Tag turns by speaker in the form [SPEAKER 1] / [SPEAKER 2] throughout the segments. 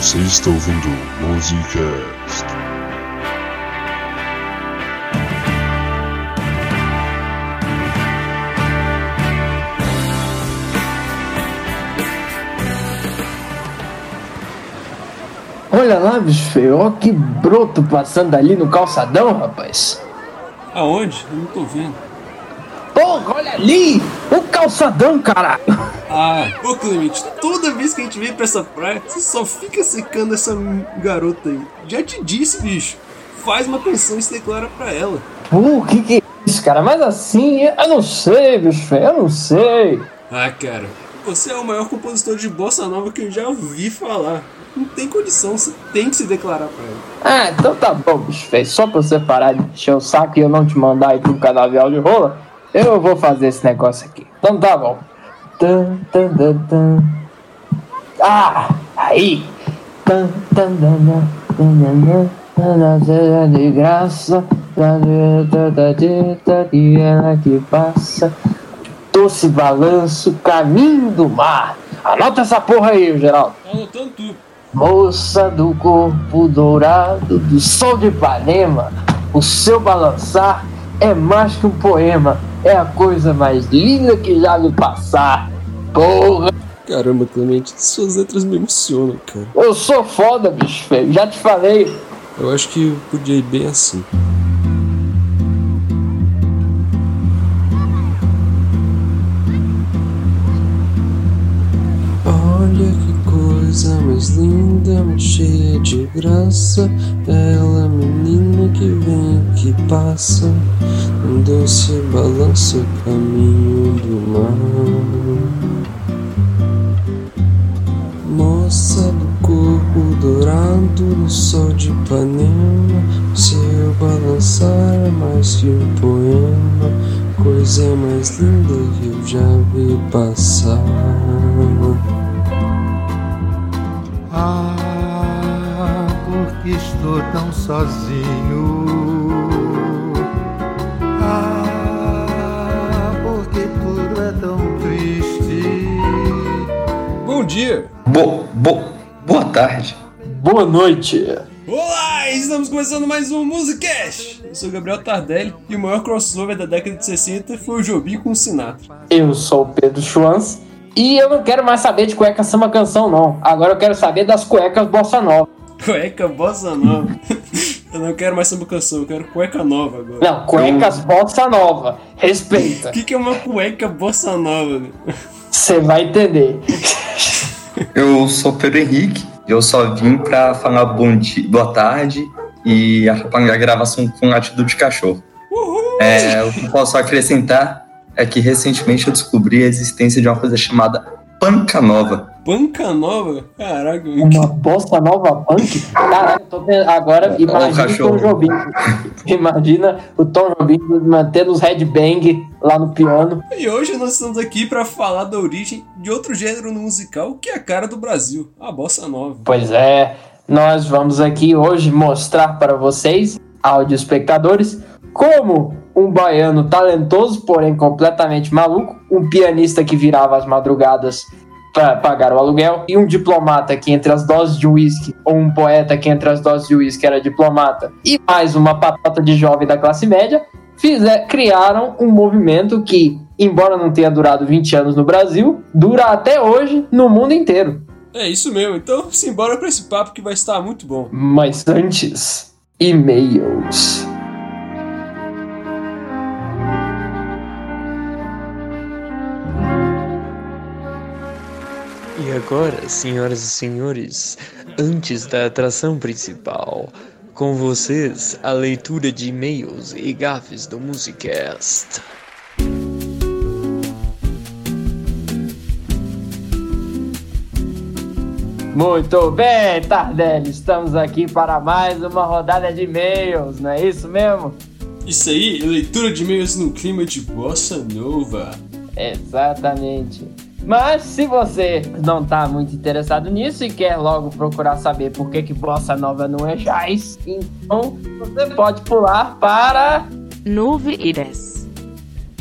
[SPEAKER 1] Você está ouvindo Musicast.
[SPEAKER 2] Olha lá, bicho feio, ó que broto passando ali no calçadão, rapaz.
[SPEAKER 3] Aonde? Eu não tô vendo.
[SPEAKER 2] Porra, olha ali! O calçadão, caralho!
[SPEAKER 3] Ah, ô Clemente, toda vez que a gente vem pra essa praia, você só fica secando essa garota aí. Já te disse, bicho. Faz uma pensão e se declara pra ela.
[SPEAKER 2] Pô, que que é isso, cara? Mas assim, eu não sei, bicho eu não sei.
[SPEAKER 3] Ah, cara, você é o maior compositor de bossa nova que eu já ouvi falar. Não tem condição, você tem que se declarar pra ela.
[SPEAKER 2] Ah, então tá bom, bicho. Só pra você parar de encher o saco e eu não te mandar ir pro canavial de rola, eu vou fazer esse negócio aqui. Então tá bom. Tan, tan, tan, tan. Ah, aí. Tan, tan, tan, tan, tan, tan, tan, de graça, da dita, da dita, e ela que passa. Doce balanço, caminho do mar. Anota essa porra aí, Geraldo.
[SPEAKER 3] Tá anotando tudo.
[SPEAKER 2] Moça do corpo dourado do sol de Ipanema, o seu balançar é mais que um poema, é a coisa mais linda que já me passar. Porra,
[SPEAKER 3] Caramba, Clemente, suas letras me emocionam, cara.
[SPEAKER 2] eu sou foda, bicho feio, já te falei.
[SPEAKER 3] Eu acho que podia ir bem assim. Coisa mais linda, mais cheia de graça. Ela, menina que vem, que passa. Um doce balanço, caminho do mar. Moça do corpo dourado no sol de Ipanema, seu balançar é mais que um poema, coisa mais linda que eu já vi passar.
[SPEAKER 4] Ah, porque estou tão sozinho. Ah, porque tudo é tão triste.
[SPEAKER 3] Bom dia!
[SPEAKER 5] Bo, bo, boa tarde.
[SPEAKER 2] Boa noite.
[SPEAKER 3] Olá, estamos começando mais um Musicast! Eu sou o Gabriel Tardelli e o maior crossover da década de 60 foi o Jobi com o Sinatra.
[SPEAKER 2] Eu sou o Pedro Schwanz e eu não quero mais saber de cueca samba canção, não. Agora eu quero saber das cuecas bossa nova.
[SPEAKER 3] Cueca bossa nova. eu não quero mais samba canção, eu quero cueca nova agora.
[SPEAKER 2] Não, cuecas bossa nova. Respeita.
[SPEAKER 3] O que, que é uma cueca bossa nova?
[SPEAKER 2] Você vai entender.
[SPEAKER 5] Eu sou Pedro Henrique. Eu só vim pra falar bom dia, boa tarde e atrapalhar a gravação com latido de cachorro.
[SPEAKER 3] Uhul!
[SPEAKER 5] É, o que eu posso acrescentar é que recentemente eu descobri a existência de uma coisa chamada panca nova.
[SPEAKER 3] Panca nova? Caraca,
[SPEAKER 2] Uma bossa nova punk? Caralho, tô vendo. Agora
[SPEAKER 5] Ó,
[SPEAKER 2] imagina
[SPEAKER 5] o.
[SPEAKER 2] Tom Jobim. Imagina o Tom Jobim mantendo os headbang lá no piano.
[SPEAKER 3] E hoje nós estamos aqui pra falar da origem de outro gênero no musical que é a cara do Brasil, a bossa nova.
[SPEAKER 2] Pois é, nós vamos aqui hoje mostrar para vocês, áudio espectadores, como um baiano talentoso, porém completamente maluco, um pianista que virava as madrugadas para pagar o aluguel e um diplomata que entre as doses de uísque, ou um poeta que entre as doses de uísque era diplomata, e mais uma patata de jovem da classe média, fizer, criaram um movimento que, embora não tenha durado 20 anos no Brasil, dura até hoje no mundo inteiro.
[SPEAKER 3] É isso mesmo, então simbora pra esse papo que vai estar muito bom.
[SPEAKER 2] Mas antes, e-mails.
[SPEAKER 6] E agora, senhoras e senhores, antes da atração principal, com vocês a leitura de e-mails e gafes do Musicast.
[SPEAKER 2] Muito bem, Tardelli, estamos aqui para mais uma rodada de e-mails, não é isso mesmo?
[SPEAKER 3] Isso aí, leitura de e-mails no clima de bossa nova.
[SPEAKER 2] Exatamente. Mas se você não está muito interessado nisso e quer logo procurar saber por que, que Bossa Nova não é jazz, então você pode pular para
[SPEAKER 7] 9 10.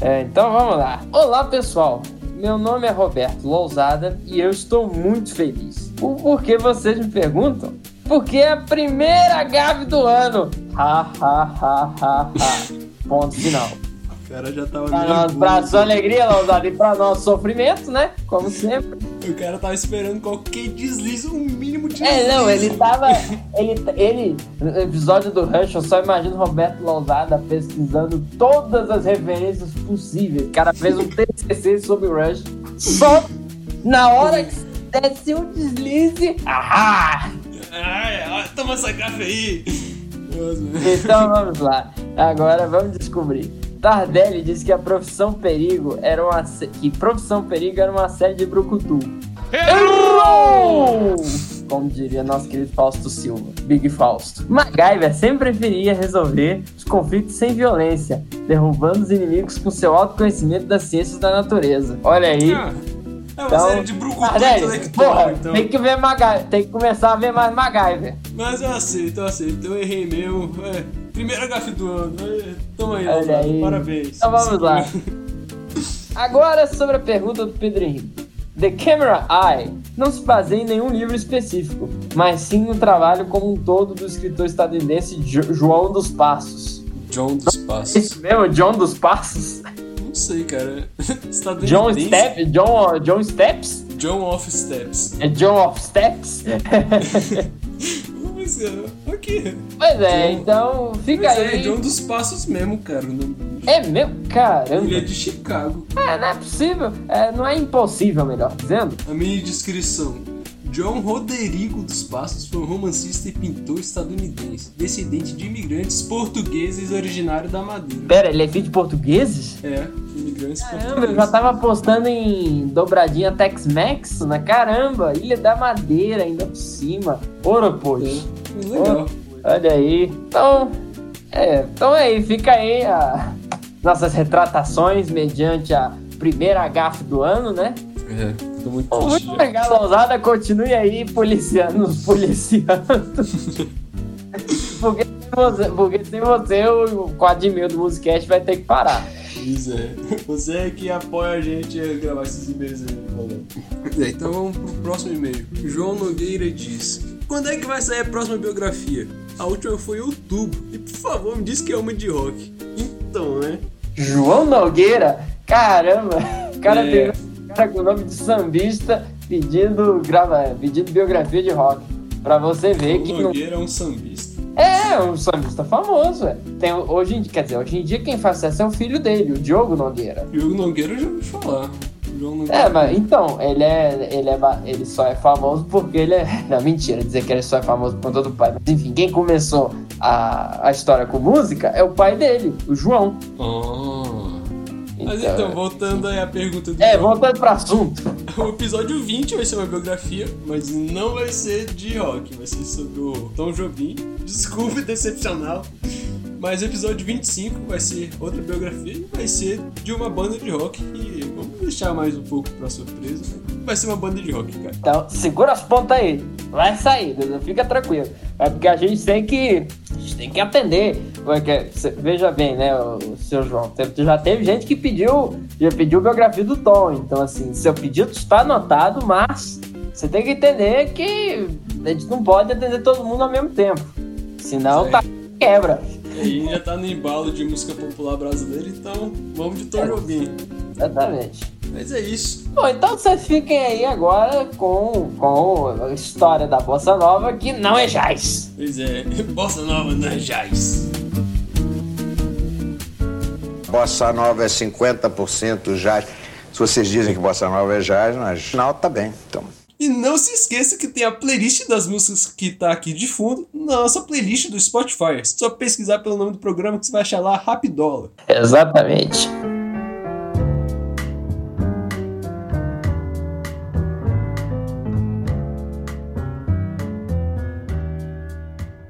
[SPEAKER 2] É, então vamos lá. Olá pessoal, meu nome é Roberto Lousada e eu estou muito feliz. o porquê vocês me perguntam? Porque é a primeira gafe do ano. Ha, ha, ha, ha, ha. Ponto final.
[SPEAKER 3] O cara já tava
[SPEAKER 2] Pra, nós, sua alegria, Lausada, e pra nosso sofrimento, né? Como sempre.
[SPEAKER 3] O cara tava esperando qualquer deslize, um mínimo de deslize.
[SPEAKER 2] É, não, ele tava. Ele, ele, no episódio do Rush, eu só imagino Roberto Lousada pesquisando todas as referências possíveis. O cara fez um TCC sobre o Rush. Só na hora que desse um deslize. Ahá!
[SPEAKER 3] Ai, toma essa gafe aí.
[SPEAKER 2] Então vamos lá. Agora vamos descobrir. Tardelli disse que a Profissão Perigo era uma sé- que Profissão Perigo era uma série de brucutu. Errou! Como diria nosso querido Fausto Silva, Big Fausto. MacGyver sempre preferia resolver os conflitos sem violência, derrubando os inimigos com seu autoconhecimento das ciências da natureza. Olha aí.
[SPEAKER 3] Ah, é uma
[SPEAKER 2] Então,
[SPEAKER 3] série de brucutu
[SPEAKER 2] Tardelli, porra,
[SPEAKER 3] então.
[SPEAKER 2] tem que ver MacGyver, tem que começar a ver mais MacGyver.
[SPEAKER 3] Mas eu aceito, eu aceito. Eu errei mesmo. É, primeira gafe do ano. É, toma aí, Leonardo. Parabéns.
[SPEAKER 2] Então vamos lá. Agora sobre a pergunta do Pedro Henrique. The Camera Eye não se baseia em nenhum livro específico, mas sim no trabalho como um todo do escritor estadunidense Jo- João dos Passos.
[SPEAKER 3] John dos Passos.
[SPEAKER 2] Esse mesmo, John dos Passos?
[SPEAKER 3] Não sei, cara. Estadunidense.
[SPEAKER 2] John Step, John, John Steps?
[SPEAKER 3] John of Steps.
[SPEAKER 2] É John of Steps?
[SPEAKER 3] É, ok.
[SPEAKER 2] pois é,
[SPEAKER 3] John-
[SPEAKER 2] então fica
[SPEAKER 3] Mas
[SPEAKER 2] aí.
[SPEAKER 3] é, John dos Passos mesmo, cara. bicho.
[SPEAKER 2] É meu, caramba.
[SPEAKER 3] Ele é de Chicago.
[SPEAKER 2] É, não é possível, é, não é impossível, melhor dizendo.
[SPEAKER 3] A minha descrição. John Roderigo dos Passos foi um romancista e pintor estadunidense, descendente de imigrantes portugueses originário da Madeira.
[SPEAKER 2] Pera, ele é filho de portugueses?
[SPEAKER 3] É, imigrantes
[SPEAKER 2] Caramba, eu
[SPEAKER 3] portugueses.
[SPEAKER 2] já tava apostando em dobradinha Tex-Mex, na caramba, Ilha da Madeira ainda por cima. Ouro, poxa.
[SPEAKER 3] Legal.
[SPEAKER 2] Olha aí. Então, é, então aí, fica aí a nossas retratações mediante a primeira gafe do ano, né?
[SPEAKER 3] É, tô muito
[SPEAKER 2] Muito
[SPEAKER 3] triste. já.
[SPEAKER 2] legal, Lousada, continue aí policiando, policiando. porque, sem você, porque sem você o quadro mil do Musicast vai ter que parar.
[SPEAKER 3] Pois é. Você é que apoia a gente a gravar esses e-mails aí, falando. É, então vamos pro próximo e-mail. João Nogueira diz: Quando é que vai sair a próxima biografia? A última foi em outubro. E por favor, me diz que é uma de rock. Então, né?
[SPEAKER 2] João Nogueira? Caramba! O cara
[SPEAKER 3] É.
[SPEAKER 2] pegou um cara com o nome de sambista pedindo, grava, pedindo biografia de rock. Pra você ver
[SPEAKER 3] João
[SPEAKER 2] que não...
[SPEAKER 3] Nogueira é um sambista.
[SPEAKER 2] é um sambista famoso, é. Tem, hoje em dia, quer dizer, hoje em dia quem faz sucesso é o filho dele, o Diogo Nogueira.
[SPEAKER 3] Diogo Nogueira eu já ouvi falar.
[SPEAKER 2] É, mas então, ele é, ele é. Ele só é famoso porque ele é. Não, mentira, dizer que ele só é famoso por conta do pai. Mas enfim, quem começou a, a história com música é o pai dele, o João.
[SPEAKER 3] Ah. Mas então, voltando aí à pergunta do
[SPEAKER 2] É,
[SPEAKER 3] João.
[SPEAKER 2] voltando pro assunto.
[SPEAKER 3] O episódio 20 vai ser uma biografia, mas não vai ser de rock, vai ser sobre o Tom Jobim. Desculpe decepcionar. Mas o episódio 25 vai ser outra biografia e vai ser de uma banda de rock. E vamos deixar mais um pouco pra surpresa. né? Vai ser uma banda de rock, cara.
[SPEAKER 2] Então, segura as pontas aí. Vai sair, fica tranquilo. É porque a gente tem que. A gente tem que atender. Porque, cê- veja bem, né, o, seu João. Já teve gente que pediu. Já pediu biografia do Tom. Então, assim, seu pedido está anotado, mas você tem que entender que a gente não pode atender todo mundo ao mesmo tempo. Senão
[SPEAKER 3] Sim.
[SPEAKER 2] tá quebra.
[SPEAKER 3] E aí já tá no embalo de música popular brasileira, então vamos de Tom Jobim.
[SPEAKER 2] Exatamente.
[SPEAKER 3] Mas é isso.
[SPEAKER 2] Bom, então vocês fiquem aí agora com, com a história da Bossa Nova, que não é jazz.
[SPEAKER 3] Pois é, Bossa Nova na Jazz.
[SPEAKER 8] Bossa Nova é 50% jazz. Se vocês dizem que Bossa Nova é jazz, mas não, tá bem. Então,
[SPEAKER 3] E não se esqueça que tem a playlist das músicas que tá aqui de fundo na nossa playlist do Spotify. É só pesquisar pelo nome do programa que você vai achar lá Rapidola.
[SPEAKER 2] Exatamente.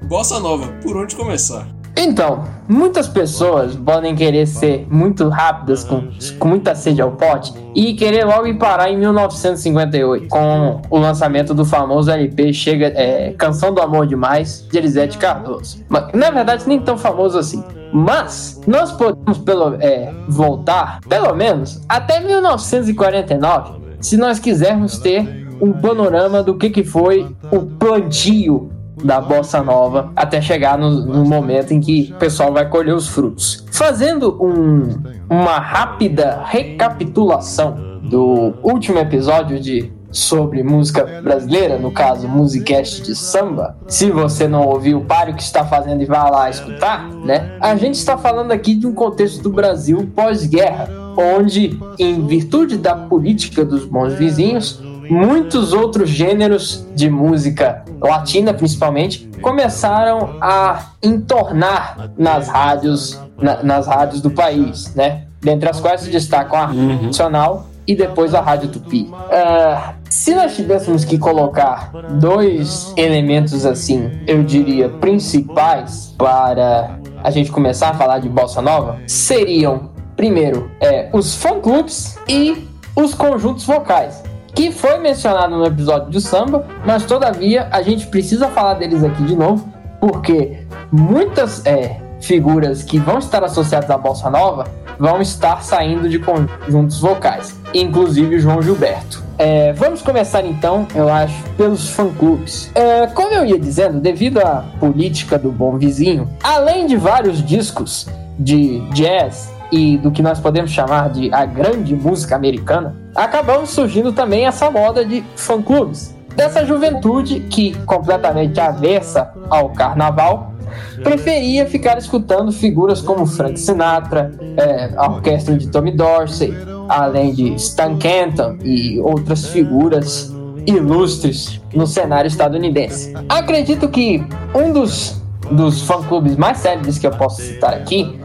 [SPEAKER 3] Bossa Nova, por onde começar?
[SPEAKER 2] Então, muitas pessoas podem querer ser muito rápidas, com, com muita sede ao pote, e querer logo ir parar em 1958, com o lançamento do famoso LP Chega, é, Canção do Amor Demais, de Elisete Cardoso. Mas, na verdade, nem tão famoso assim. Mas, nós podemos pelo, é, voltar, pelo menos, até 1949, se nós quisermos ter um panorama do que, que foi o plantio da bossa nova até chegar no, no, momento em que o pessoal vai colher os frutos. Fazendo um, uma rápida recapitulação do último episódio de sobre música brasileira, no caso, Musicast de samba. Se você não ouviu, pare o que está fazendo e vá lá escutar, né? A gente está falando aqui de um contexto do Brasil pós-guerra, onde, em virtude da política dos bons vizinhos, muitos outros gêneros de música latina, principalmente, começaram a entornar nas rádios, na, nas rádios do país, né? Dentre as quais se destacam a uhum. Nacional e depois a Rádio Tupi. Uh, se nós tivéssemos que colocar dois elementos assim, eu diria principais para a gente começar a falar de bossa nova, seriam primeiro é, os fã-clubes e os conjuntos vocais que foi mencionado no episódio do samba, mas todavia a gente precisa falar deles aqui de novo, porque muitas é, figuras que vão estar associadas à bossa nova vão estar saindo de conjuntos vocais, inclusive João Gilberto. É, vamos começar então, eu acho, pelos fã-clubes. É, como eu ia dizendo, devido à política do bom vizinho, além de vários discos de jazz e do que nós podemos chamar de a grande música americana, acabamos surgindo também essa moda de fã-clubes. Dessa juventude que, completamente avessa ao carnaval, preferia ficar escutando figuras como Frank Sinatra, é, a orquestra de Tommy Dorsey, além de Stan Kenton e outras figuras ilustres no cenário estadunidense. Acredito que um dos, dos fã-clubes mais célebres que eu posso citar aqui,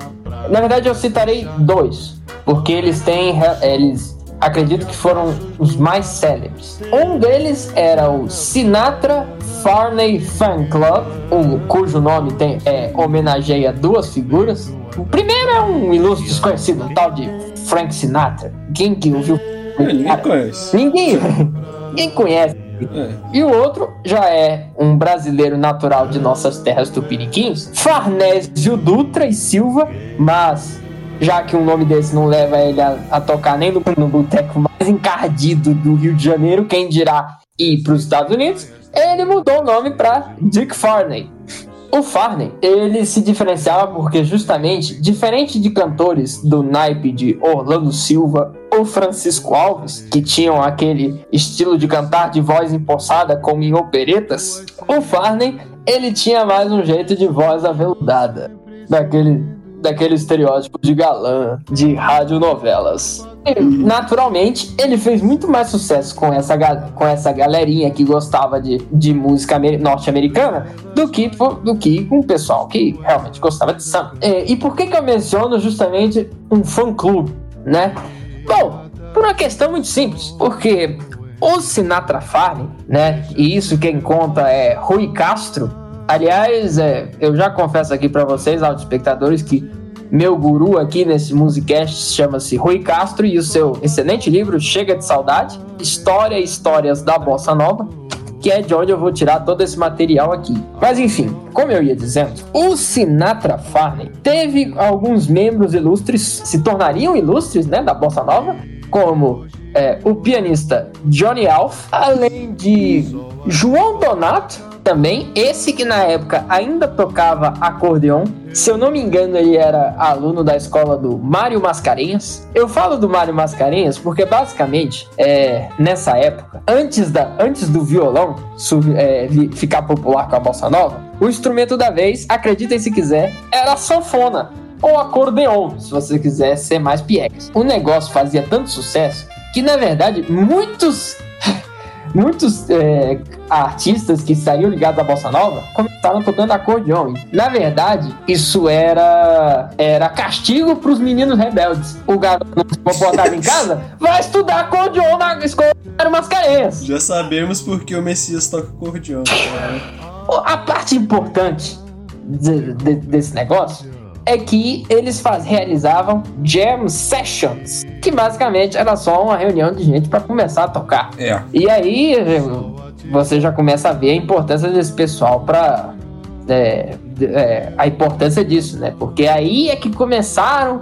[SPEAKER 2] na verdade eu citarei dois, porque eles têm eles acredito que foram os mais célebres. Um deles era o Sinatra Farney Fan Club, um, cujo nome tem, é, homenageia duas figuras. O primeiro é um ilustre desconhecido, um tal de Frank Sinatra. Quem que ouviu?
[SPEAKER 9] Ninguém conhece.
[SPEAKER 2] Ninguém, ninguém conhece. E o outro já é um brasileiro natural de nossas terras tupiniquins, Farnésio Dutra e Silva, mas já que um nome desse não leva ele a, a tocar nem no, no boteco mais encardido do Rio de Janeiro, quem dirá ir para os Estados Unidos, ele mudou o nome para Dick Farney. O Farney, ele se diferenciava porque justamente, diferente de cantores do naipe de Orlando Silva ou Francisco Alves, que tinham aquele estilo de cantar de voz empossada como em operetas, o Farney, ele tinha mais um jeito de voz aveludada, daquele daquele estereótipo de galã de radionovelas. E, naturalmente, ele fez muito mais sucesso com essa, com essa galerinha que gostava de, de música norte-americana do que, do que com o pessoal que realmente gostava de samba. E, e por que, que eu menciono justamente um fã-clube, né? Bom, por uma questão muito simples, porque o Sinatra Farney, né? E isso quem conta é Rui Castro, Aliás, é, eu já confesso aqui para vocês, aos espectadores, que meu guru aqui nesse Musicast chama-se Rui Castro e o seu excelente livro Chega de Saudade, História e Histórias da Bossa Nova, que é de onde eu vou tirar todo esse material aqui. Mas enfim, como eu ia dizendo, o Sinatra Farney teve alguns membros ilustres, se tornariam ilustres, né, da Bossa Nova, como é, o pianista Johnny Alf, além de João Donato, também. Esse que na época ainda tocava acordeon. Se eu não me engano, ele era aluno da escola do Mário Mascarenhas. Eu falo do Mário Mascarenhas porque basicamente é, nessa época, antes, da, antes do violão é, ficar popular com a bossa nova, o instrumento da vez, acreditem se quiser, era a sanfona ou acordeon, se você quiser ser mais piegas. O negócio fazia tanto sucesso que na verdade muitos muitos é, artistas que saíram ligados à bossa nova começaram tocando acordeon. Na verdade, isso era era castigo para os meninos rebeldes. O garoto não se comportava em casa, vai estudar acordeon na escola Mascarenhas.
[SPEAKER 9] Já sabemos porque o Messias toca acordeon.
[SPEAKER 2] A parte importante de, de, desse negócio é que eles faz, realizavam jam sessions, que basicamente era só uma reunião de gente para começar a tocar.
[SPEAKER 9] É.
[SPEAKER 2] E aí você já começa a ver a importância desse pessoal para é, é, a importância disso, né? Porque aí é que começaram,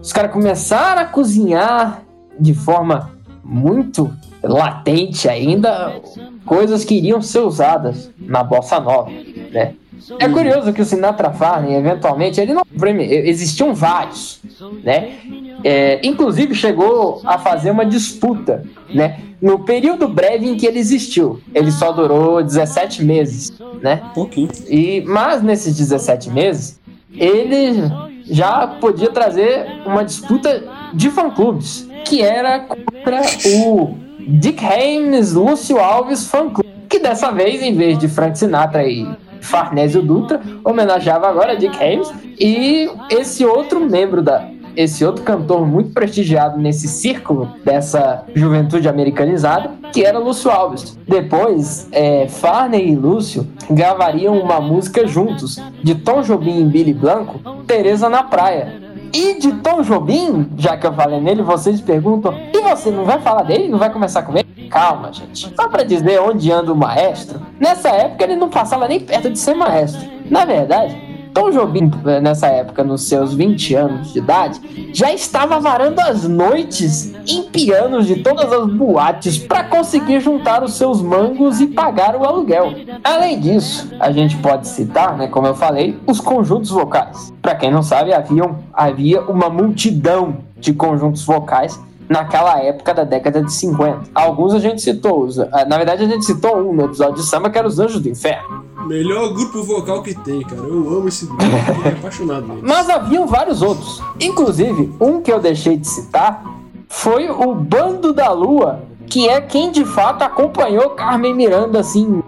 [SPEAKER 2] os caras começaram a cozinhar de forma muito latente ainda coisas que iriam ser usadas na bossa nova, né? É curioso que o Sinatra Farney, eventualmente, ele não existiam vários, né? É, inclusive chegou a fazer uma disputa, né? No período breve em que ele existiu, ele só durou 17 meses, né?
[SPEAKER 9] Pouquinho.
[SPEAKER 2] E mas nesses 17 meses, ele já podia trazer uma disputa de fã-clubes, que era contra o Dick Haynes Lúcio Alves Fã Clube, que dessa vez, em vez de Frank Sinatra e Farnésio Dutra, homenageava agora Dick Haynes e esse outro membro da esse outro cantor muito prestigiado nesse círculo dessa juventude americanizada, que era Lúcio Alves. Depois, é, Farney e Lúcio gravariam uma música juntos, de Tom Jobim e Billy Blanco, Teresa na Praia. E de Tom Jobim, já que eu falei nele, vocês perguntam: e você não vai falar dele? Não vai começar com ele? Calma, gente. Só para dizer onde anda o maestro, nessa época ele não passava nem perto de ser maestro. Na verdade, Tom Jobim, nessa época, nos seus 20 anos de idade, já estava varando as noites em pianos de todas as boates para conseguir juntar os seus mangos e pagar o aluguel. Além disso, a gente pode citar, né, como eu falei, os conjuntos vocais. Para quem não sabe, havia, havia uma multidão de conjuntos vocais naquela época da década de 50. Alguns a gente citou, na verdade a gente citou um no episódio de samba que era os Anjos do Inferno.
[SPEAKER 9] Melhor grupo vocal que tem, cara. Eu amo esse grupo, eu apaixonado nele.
[SPEAKER 2] Mas haviam vários outros. Inclusive, um que eu deixei de citar foi o Bando da Lua, que é quem de fato acompanhou Carmen Miranda, assim,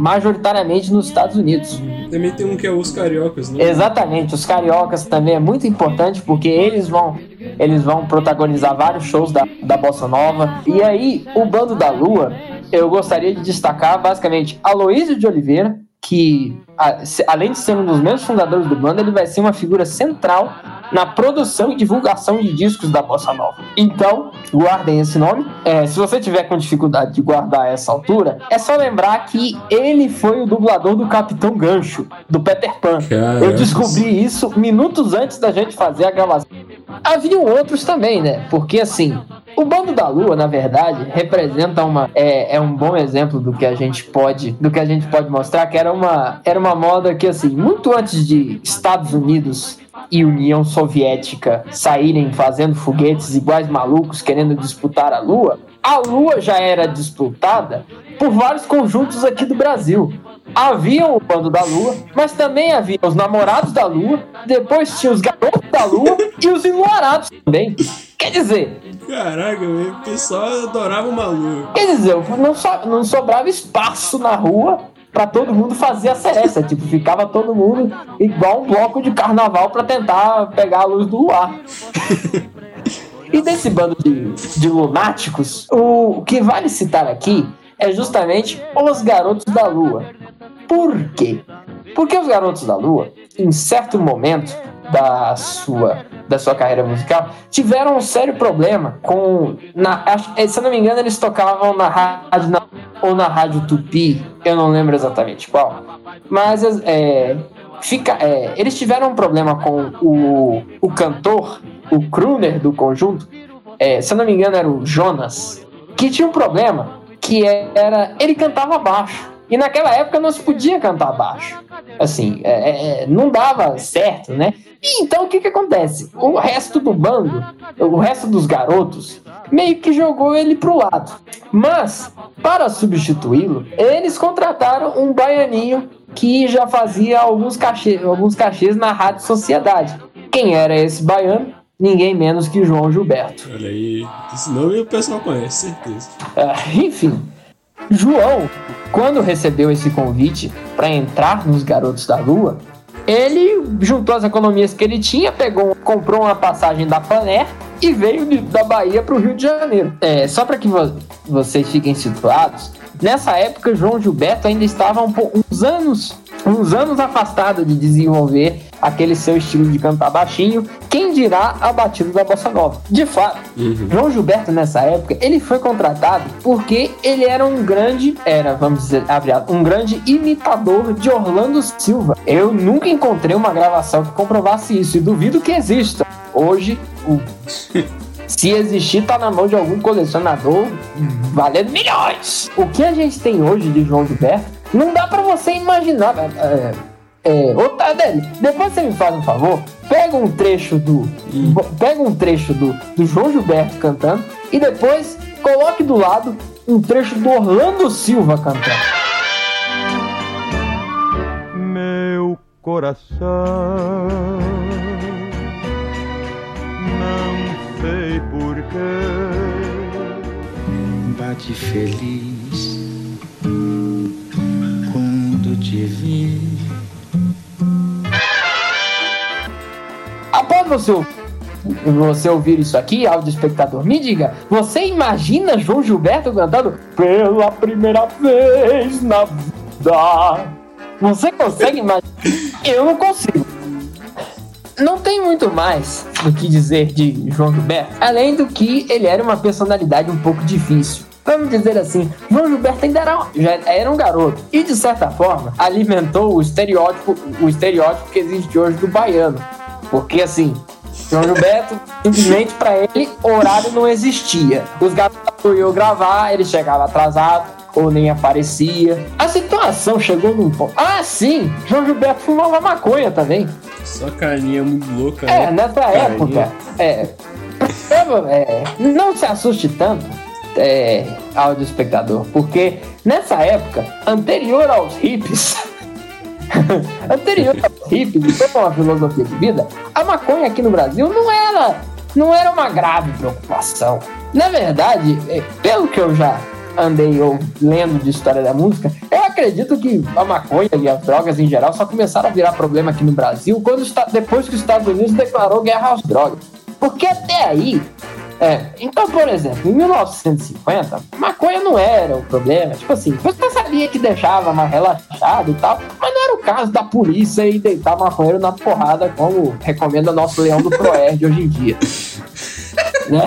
[SPEAKER 2] majoritariamente nos Estados Unidos.
[SPEAKER 9] Também tem um que é os Cariocas, né?
[SPEAKER 2] Exatamente, os Cariocas também é muito importante porque eles vão eles vão protagonizar vários shows da, da Bossa Nova. E aí, o Bando da Lua, eu gostaria de destacar basicamente Aloísio de Oliveira, que, além de ser um dos membros fundadores do bando, ele vai ser uma figura central na produção e divulgação de discos da Bossa Nova. Então, guardem esse nome. É, se você tiver com dificuldade de guardar essa altura, é só lembrar que ele foi o dublador do Capitão Gancho, do Peter Pan.
[SPEAKER 9] Caramba.
[SPEAKER 2] Eu descobri isso minutos antes da gente fazer a gravação. Haviam outros também, né? Porque assim, o Bando da Lua, na verdade, representa uma é, é um bom exemplo do que a gente pode do que a gente pode mostrar que era uma era uma moda que assim muito antes de Estados Unidos e União Soviética saírem fazendo foguetes iguais malucos querendo disputar a Lua, a Lua já era disputada por vários conjuntos aqui do Brasil. Havia o bando da Lua, mas também havia os namorados da Lua, depois tinha os garotos da Lua e os enluarados também. Quer dizer,
[SPEAKER 9] Caraca, o pessoal adorava uma lua.
[SPEAKER 2] Quer dizer, não, so, não sobrava espaço na rua para todo mundo fazer a seresta. tipo, ficava todo mundo igual um bloco de carnaval para tentar pegar a luz do luar. e desse bando de, de lunáticos, o, o que vale citar aqui é justamente os Garotos da Lua. Por quê? Porque os Garotos da Lua, em certo momento da sua da sua carreira musical tiveram um sério problema com na, se eu não me engano eles tocavam na rádio na, ou na rádio Tupi eu não lembro exatamente qual. Mas é, fica é, eles tiveram um problema com o, o cantor o crooner do conjunto é, se eu não me engano era o Jonas que tinha um problema que era ele cantava baixo e naquela época não se podia cantar baixo. Assim, é, é, não dava certo, né? E então o que que acontece? O resto do bando, o resto dos garotos, meio que jogou ele pro lado. Mas, para substituí-lo, eles contrataram um baianinho que já fazia alguns cachês, alguns cachês na Rádio Sociedade. Quem era esse baiano? Ninguém menos que João Gilberto.
[SPEAKER 9] Olha aí, esse nome o pessoal conhece, certeza.
[SPEAKER 2] Ah, enfim, João, quando recebeu esse convite para entrar nos Garotos da Lua, ele juntou as economias que ele tinha, pegou, comprou uma passagem da Paner e veio de, da Bahia para o Rio de Janeiro. É, só para que vo vocês fiquem situados, nessa época João Gilberto ainda estava um, uns anos uns anos afastado de desenvolver aquele seu estilo de cantar baixinho, quem dirá a batida da bossa nova. De fato,
[SPEAKER 9] Uhum.
[SPEAKER 2] João Gilberto nessa época, ele foi contratado porque ele era um grande, era, vamos dizer, um grande imitador de Orlando Silva. Eu nunca encontrei uma gravação que comprovasse isso e duvido que exista. Hoje, o Se existir, tá na mão de algum colecionador valendo milhões. O que a gente tem hoje de João Gilberto, não dá pra você imaginar. É, é, ô Tardelli, depois você me faz um favor, pega um trecho do. Pega um trecho do, do João Gilberto cantando e depois coloque do lado um trecho do Orlando Silva cantando.
[SPEAKER 4] Meu coração não sei porquê
[SPEAKER 7] bate feliz quando te vi.
[SPEAKER 2] Após você, você ouvir isso aqui, áudio espectador, me diga, você imagina João Gilberto cantando pela primeira vez na vida? Você consegue imaginar? Eu não consigo. Não tem muito mais do que dizer de João Gilberto, além do que ele era uma personalidade um pouco difícil. Vamos dizer assim, João Gilberto ainda era, já era um garoto e, de certa forma, alimentou o estereótipo, o estereótipo que existe hoje do baiano. Porque, assim, João Gilberto, simplesmente para ele, horário não existia. Os garotos iam gravar, ele chegava atrasado ou nem aparecia. A situação chegou num ponto. Ah, sim! João Gilberto fumava maconha também.
[SPEAKER 9] Só carinha muito louca,
[SPEAKER 2] É,
[SPEAKER 9] né?
[SPEAKER 2] nessa época. É, é, não se assuste tanto, é, áudio espectador, porque nessa época, anterior aos hippies, anterior aos hippies toda uma filosofia de vida, a maconha aqui no Brasil não era, não era uma grave preocupação. Na verdade, é, pelo que eu já andei ou lendo de história da música, eu acredito que a maconha e as drogas em geral só começaram a virar problema aqui no Brasil quando depois que os Estados Unidos declarou guerra às drogas. Porque até aí, é, então, por exemplo, em 1950, maconha não era o problema. Tipo assim, você sabia que deixava mais relaxado e tal, mas não era o caso da polícia e deitar maconheiro na porrada, como recomenda nosso leão do Proerd hoje em dia. né?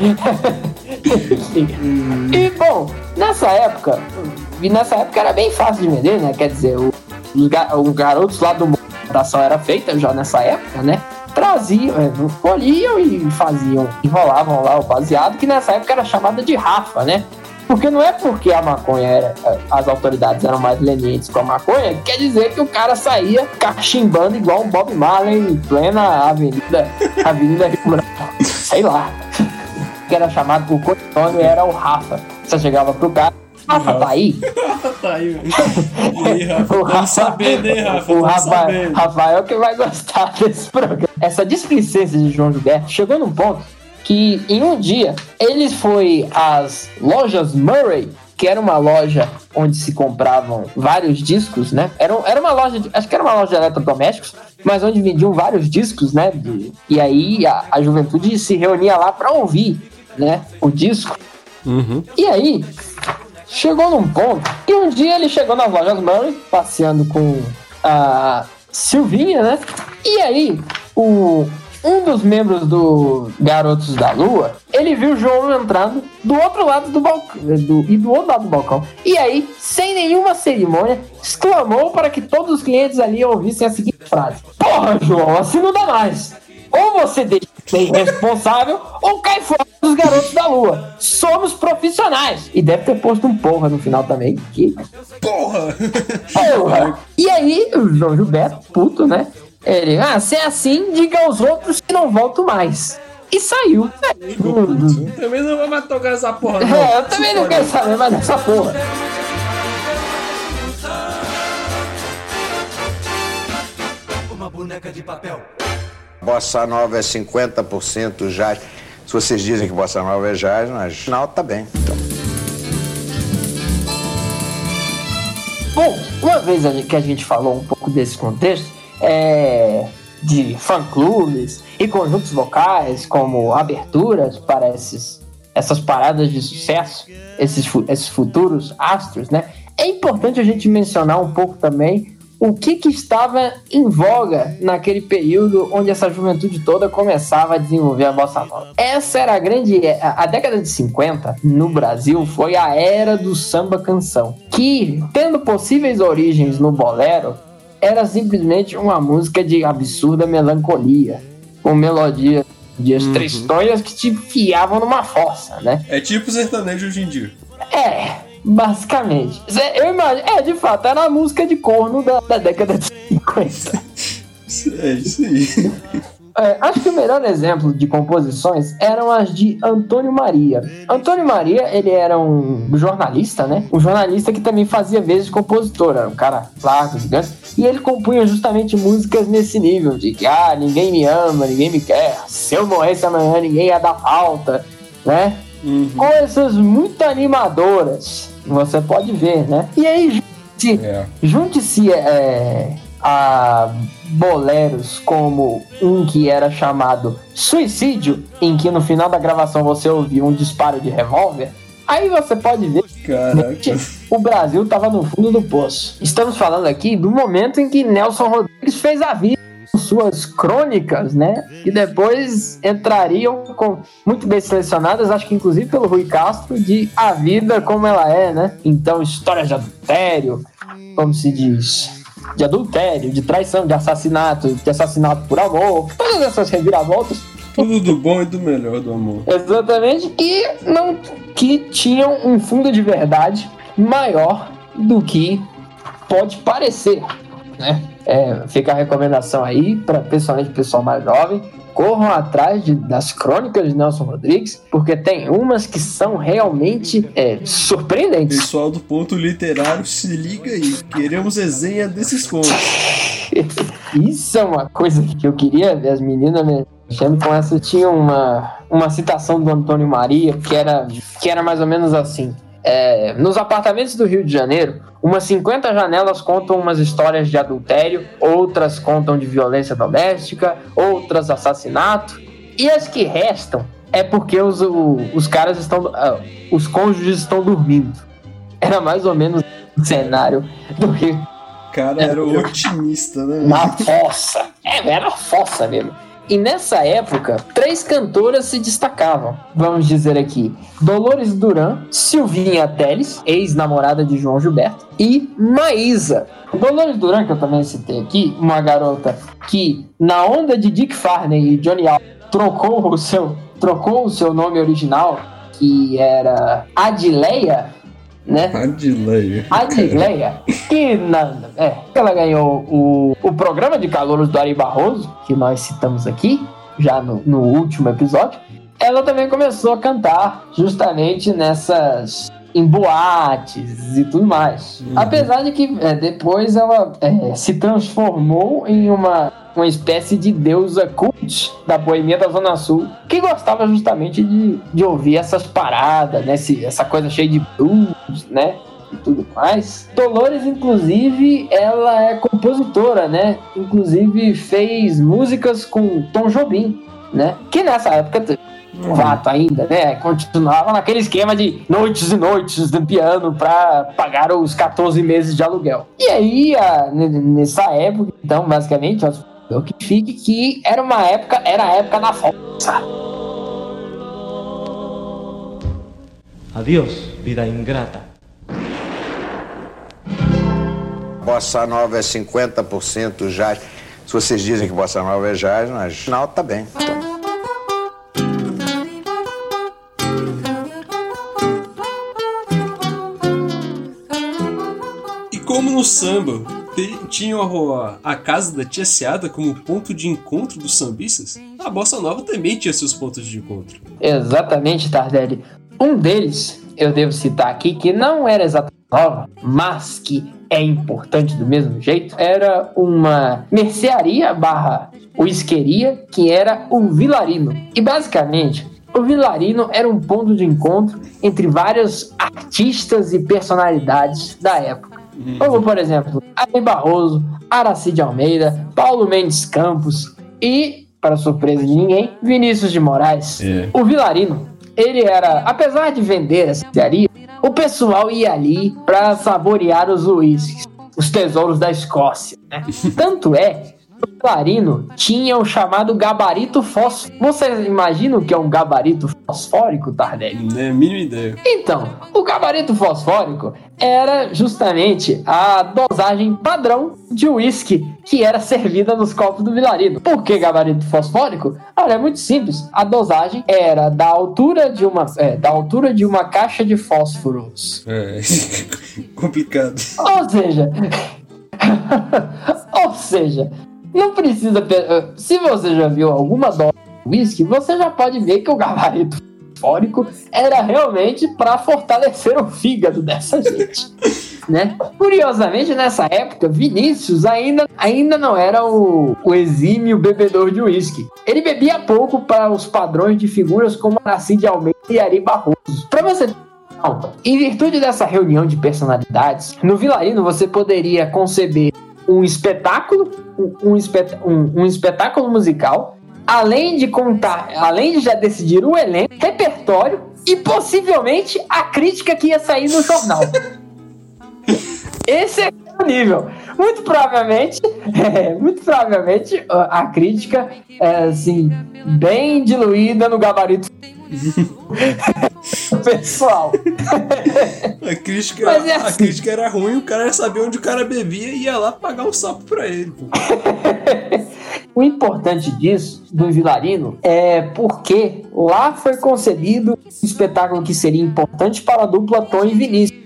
[SPEAKER 2] e bom, nessa época, e nessa época era bem fácil de vender, né? Quer dizer, o- os, ga- os garotos lá do mundo a era feita já nessa época, né? Traziam, é, colhiam e faziam, enrolavam lá o baseado, que nessa época era chamada de Rafa, né? Porque não é porque a maconha era, as autoridades eram mais lenientes com a maconha, que quer dizer que o cara saía cachimbando igual um Bob Marley em plena avenida, avenida Branco. Sei lá. Que era chamado, o codinome era o Rafa. Você chegava pro cara, Rafa, tá aí?
[SPEAKER 9] tá aí, velho. E aí, Rafa?
[SPEAKER 2] O
[SPEAKER 9] Tamo
[SPEAKER 2] Rafa-
[SPEAKER 9] sabendo, hein, Rafa?
[SPEAKER 2] O Rafael. Rafael que vai gostar desse programa. Essa displicência de João Gilberto chegou num ponto que em um dia ele foi às lojas Murray, que era uma loja onde se compravam vários discos, né? Era, era uma loja, de, acho que era uma loja de eletrodomésticos, mas onde vendiam vários discos, né? De- e aí a, a juventude se reunia lá para ouvir, né? O disco. E aí, chegou num ponto que um dia ele chegou nas lojas Murray, passeando com a Silvinha, né? E aí, o, um dos membros do Garotos da Lua, ele viu o João entrando do outro lado do balcão, do, e do outro lado do balcão. E aí, sem nenhuma cerimônia, exclamou para que todos os clientes ali ouvissem a seguinte frase: Porra, João, assim não dá mais. Ou você deixa de ser responsável, ou cai fora dos garotos da lua. Somos profissionais. E deve ter posto um porra no final também. Que
[SPEAKER 9] Porra!
[SPEAKER 2] porra! E aí, o João Gilberto, puto, né? Ele, ah, se é assim, diga aos outros que não volto mais. E saiu.
[SPEAKER 9] Também não vai mais tocar essa porra, não.
[SPEAKER 2] É, eu também não quero saber mais dessa porra.
[SPEAKER 8] Bossa nova é 50% jazz. Se vocês dizem que bossa nova é jazz, mas não, tá bem. Então.
[SPEAKER 2] Bom, uma vez que a gente falou um pouco desse contexto, é, de fã-clubes e conjuntos vocais como aberturas para esses, essas paradas de sucesso, esses, esses futuros astros, né? É importante a gente mencionar um pouco também o que, que estava em voga naquele período onde essa juventude toda começava a desenvolver a bossa nova. Essa era a grande. A, década de 50 no Brasil foi a era do samba canção, que, tendo possíveis origens no bolero, era simplesmente uma música de absurda melancolia, com melodia De as tristonhas que te enfiavam numa fossa, né?
[SPEAKER 3] É tipo sertanejo hoje em dia.
[SPEAKER 2] Basicamente. Eu imagino, é, de fato, era a música de corno da, da década de 50.
[SPEAKER 3] É isso aí.
[SPEAKER 2] É, acho que o melhor exemplo de composições eram as de Antônio Maria. Antônio Maria, ele era um jornalista, né? Um jornalista que também fazia vezes compositor, era um cara largo, gigante. E ele compunha justamente músicas nesse nível, de que, ah, ninguém me ama, ninguém me quer, se eu morresse amanhã, ninguém ia dar falta, né? Coisas muito animadoras, você pode ver, né? E aí, junte-se
[SPEAKER 3] É.
[SPEAKER 2] junte-se é, a boleros como um que era chamado Suicídio, em que no final da gravação você ouvia um disparo de revólver, aí você pode ver
[SPEAKER 3] Caraca.
[SPEAKER 2] que o Brasil estava no fundo do poço. Estamos falando aqui do momento em que Nelson Rodrigues fez a vida suas crônicas, né? E depois entrariam com muito bem selecionadas, acho que inclusive pelo Rui Castro, de A Vida Como Ela É, né? Então, histórias de adultério, como se diz, de adultério, de traição, de assassinato, de assassinato por amor, todas essas reviravoltas
[SPEAKER 3] Tudo do bom e do melhor do amor.
[SPEAKER 2] Exatamente, que não que tinham um fundo de verdade maior do que pode parecer, né? É, fica a recomendação aí para principalmente o pessoal mais jovem, corram atrás de- das crônicas de Nelson Rodrigues, porque tem umas que são realmente é, surpreendentes.
[SPEAKER 3] Pessoal do ponto literário, se liga aí. Queremos resenha desses pontos.
[SPEAKER 2] Isso é uma coisa que eu queria ver as meninas mexendo com essa. Tinha uma, uma citação do Antônio Maria que era, que era mais ou menos assim. É, nos apartamentos do Rio de Janeiro, umas 50 janelas contam umas histórias de adultério, outras contam de violência doméstica, outras assassinato, e as que restam é porque os, o- os caras estão. ah, os cônjuges estão dormindo. Era mais ou menos o cenário do Rio
[SPEAKER 3] Cara, era otimista, né?
[SPEAKER 2] na fossa. É, era fossa mesmo. E nessa época, três cantoras se destacavam. Vamos dizer aqui: Dolores Duran, Silvinha Teles, ex-namorada de João Gilberto, e Maísa. Dolores Duran, que eu também citei aqui, uma garota que, na onda de Dick Farney e Johnny Allen, trocou o seu, trocou o seu nome original, que era Adileia, né?
[SPEAKER 3] Adileia.
[SPEAKER 2] Adileia, que na, é, ela ganhou o, o programa de calouros do Ari Barroso, que nós citamos aqui, já no, no último episódio. Ela também começou a cantar justamente nessas. em boates e tudo mais. Apesar de que é, depois ela é, se transformou em uma, uma espécie de deusa cult da boemia da Zona Sul, que gostava justamente de, de ouvir essas paradas, né? esse- essa coisa cheia de blues, né? E tudo mais. Dolores, inclusive, ela é compositora, né? Inclusive fez músicas com Tom Jobim, né? Que nessa época novato ainda, né? Continuava naquele esquema de noites e noites de piano para pagar os 14 meses de aluguel. E aí, a- nessa época, então, basicamente, o que fique que era uma época, era a época da força.
[SPEAKER 10] Adiós, vida ingrata.
[SPEAKER 8] Bossa Nova é 50% jazz. Se vocês dizem que Bossa Nova é jazz, mas não, tá bem.
[SPEAKER 3] E como no samba tinham a, a casa da Tia Seada como ponto de encontro dos sambistas, a Bossa Nova também tinha seus pontos de encontro.
[SPEAKER 2] Exatamente, Tardelli. Um deles, eu devo citar aqui, que não era exatamente nova, mas que é importante do mesmo jeito, era uma mercearia barra uisqueria, que era o Vilarino. E basicamente, o Vilarino era um ponto de encontro entre vários artistas e personalidades da época. Como, por exemplo, Ari Barroso, Aracide Almeida, Paulo Mendes Campos e, para surpresa de ninguém, Vinícius de Moraes. O Vilarino, ele era, apesar de vender essa pizzaria, o pessoal ia ali para saborear os uísques, os tesouros da Escócia. né? Tanto é Vilarino tinha o chamado gabarito fósforo. Vocês imaginam o que é um gabarito fosfórico, Tardelli?
[SPEAKER 3] Não é a mínima ideia.
[SPEAKER 2] Então, o gabarito fosfórico era justamente a dosagem padrão de uísque que era servida nos copos do Vilarino. Por que gabarito fosfórico? Olha, é muito simples. A dosagem era da altura de uma, é, da altura de uma caixa de fósforos.
[SPEAKER 3] É, complicado.
[SPEAKER 2] Ou seja, ou seja, não precisa. pe- Se você já viu alguma dose de whisky, você já pode ver que o gabarito fósfórico era realmente para fortalecer o fígado dessa gente. Né? Curiosamente, nessa época, Vinícius ainda, ainda não era o, o exímio bebedor de uísque. Ele bebia pouco para os padrões de figuras como Aracide Almeida e Ari Barroso. Para você. Em virtude dessa reunião de personalidades, no Vilarino você poderia conceber um espetáculo, um, espet- um- um espetáculo musical, além de contar, além de já decidir o elenco, repertório e possivelmente a crítica que ia sair no jornal. Esse é o nível. Muito provavelmente, é, muito provavelmente a a crítica é assim, bem diluída no gabarito pessoal.
[SPEAKER 3] A crítica,
[SPEAKER 2] é
[SPEAKER 3] a
[SPEAKER 2] assim.
[SPEAKER 3] crítica era ruim, o cara sabia onde o cara bebia e ia lá pagar um sapo pra ele. Pô.
[SPEAKER 2] O importante disso, do Vilarino, é porque lá foi concebido um espetáculo que seria importante para a dupla Tom e Vinícius,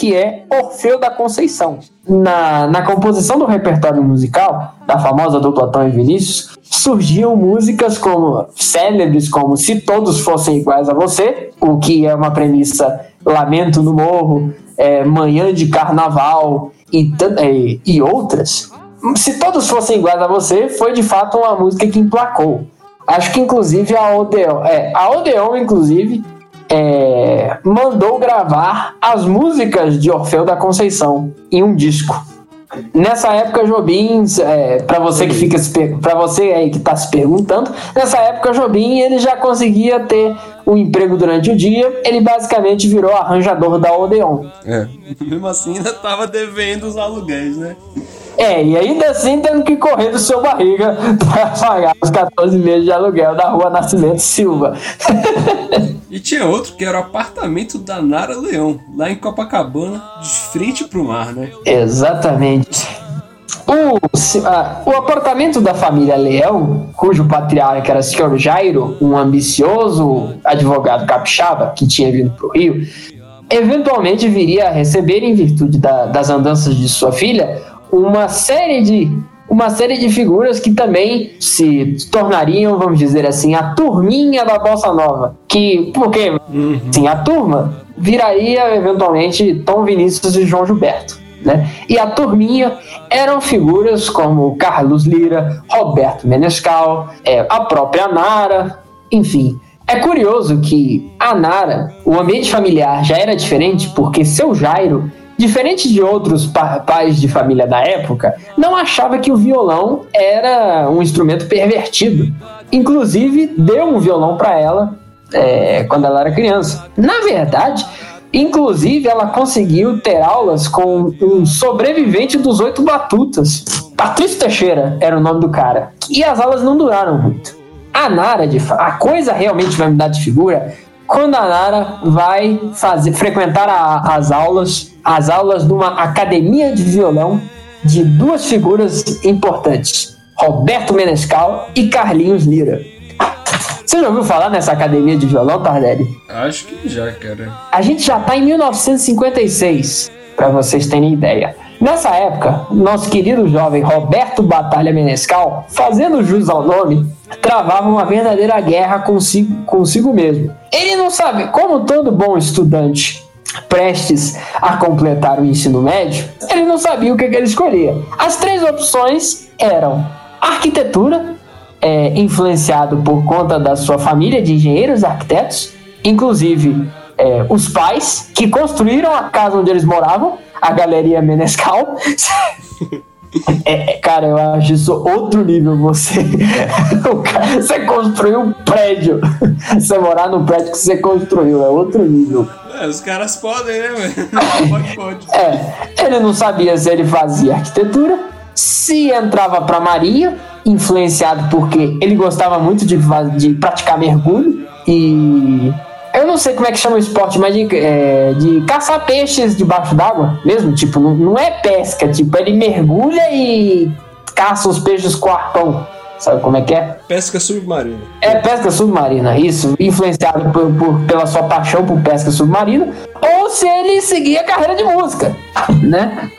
[SPEAKER 2] que é Orfeu da Conceição. Na, na composição do repertório musical, da famosa dupla Tom e Vinícius, surgiam músicas como célebres como Se Todos Fossem Iguais a Você, o que é uma premissa Lamento no Morro, é, Manhã de Carnaval e, tan- é, e outras. Se Todos Fossem Iguais a Você, foi de fato uma música que emplacou. Acho que inclusive a Odeon, é, a Odeon inclusive é, mandou gravar as músicas de Orfeu da Conceição em um disco. Nessa época, Jobim, é, para você que fica para você aí que está se perguntando, nessa época Jobim ele já conseguia ter um emprego durante o dia. Ele basicamente virou arranjador da Odeon.
[SPEAKER 3] É. Mesmo assim, ainda tava devendo os aluguéis, né?
[SPEAKER 2] É, e ainda assim tendo que correr do seu barriga para pagar os 14 meses de aluguel da rua Nascimento Silva.
[SPEAKER 3] E tinha outro que era o apartamento da Nara Leão, lá em Copacabana, de frente pro mar, né?
[SPEAKER 2] Exatamente. O, ah, o apartamento da família Leão, cujo patriarca era o senhor Jairo, um ambicioso advogado capixaba que tinha vindo para o Rio, eventualmente viria a receber, em virtude da- das andanças de sua filha, uma série de uma série de figuras que também se tornariam, vamos dizer assim, a turminha da bossa nova. Que, porque, sim, a turma viraria eventualmente Tom Vinícius e João Gilberto. Né? E a turminha eram figuras como Carlos Lira, Roberto Menescal, é, a própria Nara, enfim. É curioso que a Nara, o ambiente familiar já era diferente porque seu Jairo, diferente de outros pa- pais de família da época, não achava que o violão era um instrumento pervertido. Inclusive, deu um violão para ela é, quando ela era criança. Na verdade, inclusive, ela conseguiu ter aulas com um sobrevivente dos oito batutas. Patrício Teixeira era o nome do cara. E as aulas não duraram muito. A Nara, de fa- a coisa realmente vai mudar de figura quando a Nara vai fazer, frequentar a- as aulas, as aulas numa academia de violão de duas figuras importantes, Roberto Menescal e Carlinhos Lira. Você já ouviu falar nessa academia de violão, Tardelli?
[SPEAKER 3] Acho que já, cara.
[SPEAKER 2] A gente já está em 1956, para vocês terem ideia. Nessa época, nosso querido jovem Roberto Batalha Menescal, fazendo jus ao nome, travava uma verdadeira guerra consigo, consigo mesmo. Ele não sabe, como todo bom estudante prestes a completar o ensino médio, ele não sabia o que, que ele escolhia. As três opções eram arquitetura, é, influenciado por conta da sua família de engenheiros arquitetos, inclusive é, os pais que construíram a casa onde eles moravam, a Galeria Menescal. É, é, cara, eu acho isso outro nível. Você, cara- você construiu um prédio. Você morar no prédio que você construiu, é outro nível.
[SPEAKER 3] É, os caras podem, né, velho? Pode, pode.
[SPEAKER 2] É, ele não sabia se ele fazia arquitetura, se entrava para Marinha, influenciado porque ele gostava muito de, de praticar mergulho e eu não sei como é que chama o esporte, mas de, é, de caçar peixes debaixo d'água mesmo, tipo, não, não é pesca, tipo, ele mergulha e caça os peixes com arpão, sabe como é que é?
[SPEAKER 3] Pesca submarina.
[SPEAKER 2] É pesca submarina, isso, influenciado por, por- pela sua paixão por pesca submarina, ou se ele seguir a carreira de música, né?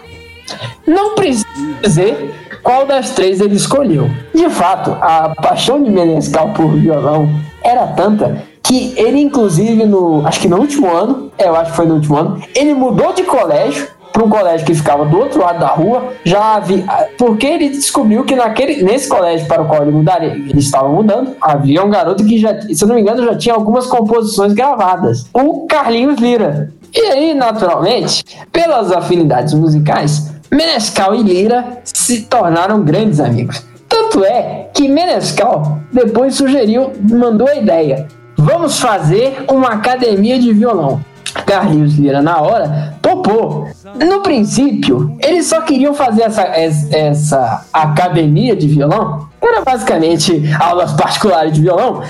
[SPEAKER 2] Não precisa dizer qual das três ele escolheu. De fato, a paixão de Menescal por violão era tanta que ele, inclusive, no. Acho que no último ano, é, eu acho que foi no último ano, ele mudou de colégio para um colégio que ficava do outro lado da rua, já havia, porque ele descobriu que naquele, nesse colégio para o qual ele mudaria, ele estava mudando, havia um garoto que já, se eu não me engano, já tinha algumas composições gravadas, o Carlinhos Lira. E aí, naturalmente, pelas afinidades musicais, Menescal e Lira se tornaram grandes amigos. Tanto é que Menescal depois sugeriu, mandou a ideia: vamos fazer uma academia de violão. Carlinhos Lira, na hora, topou. No princípio, eles só queriam fazer essa, es- essa academia de violão. Era basicamente aulas particulares de violão.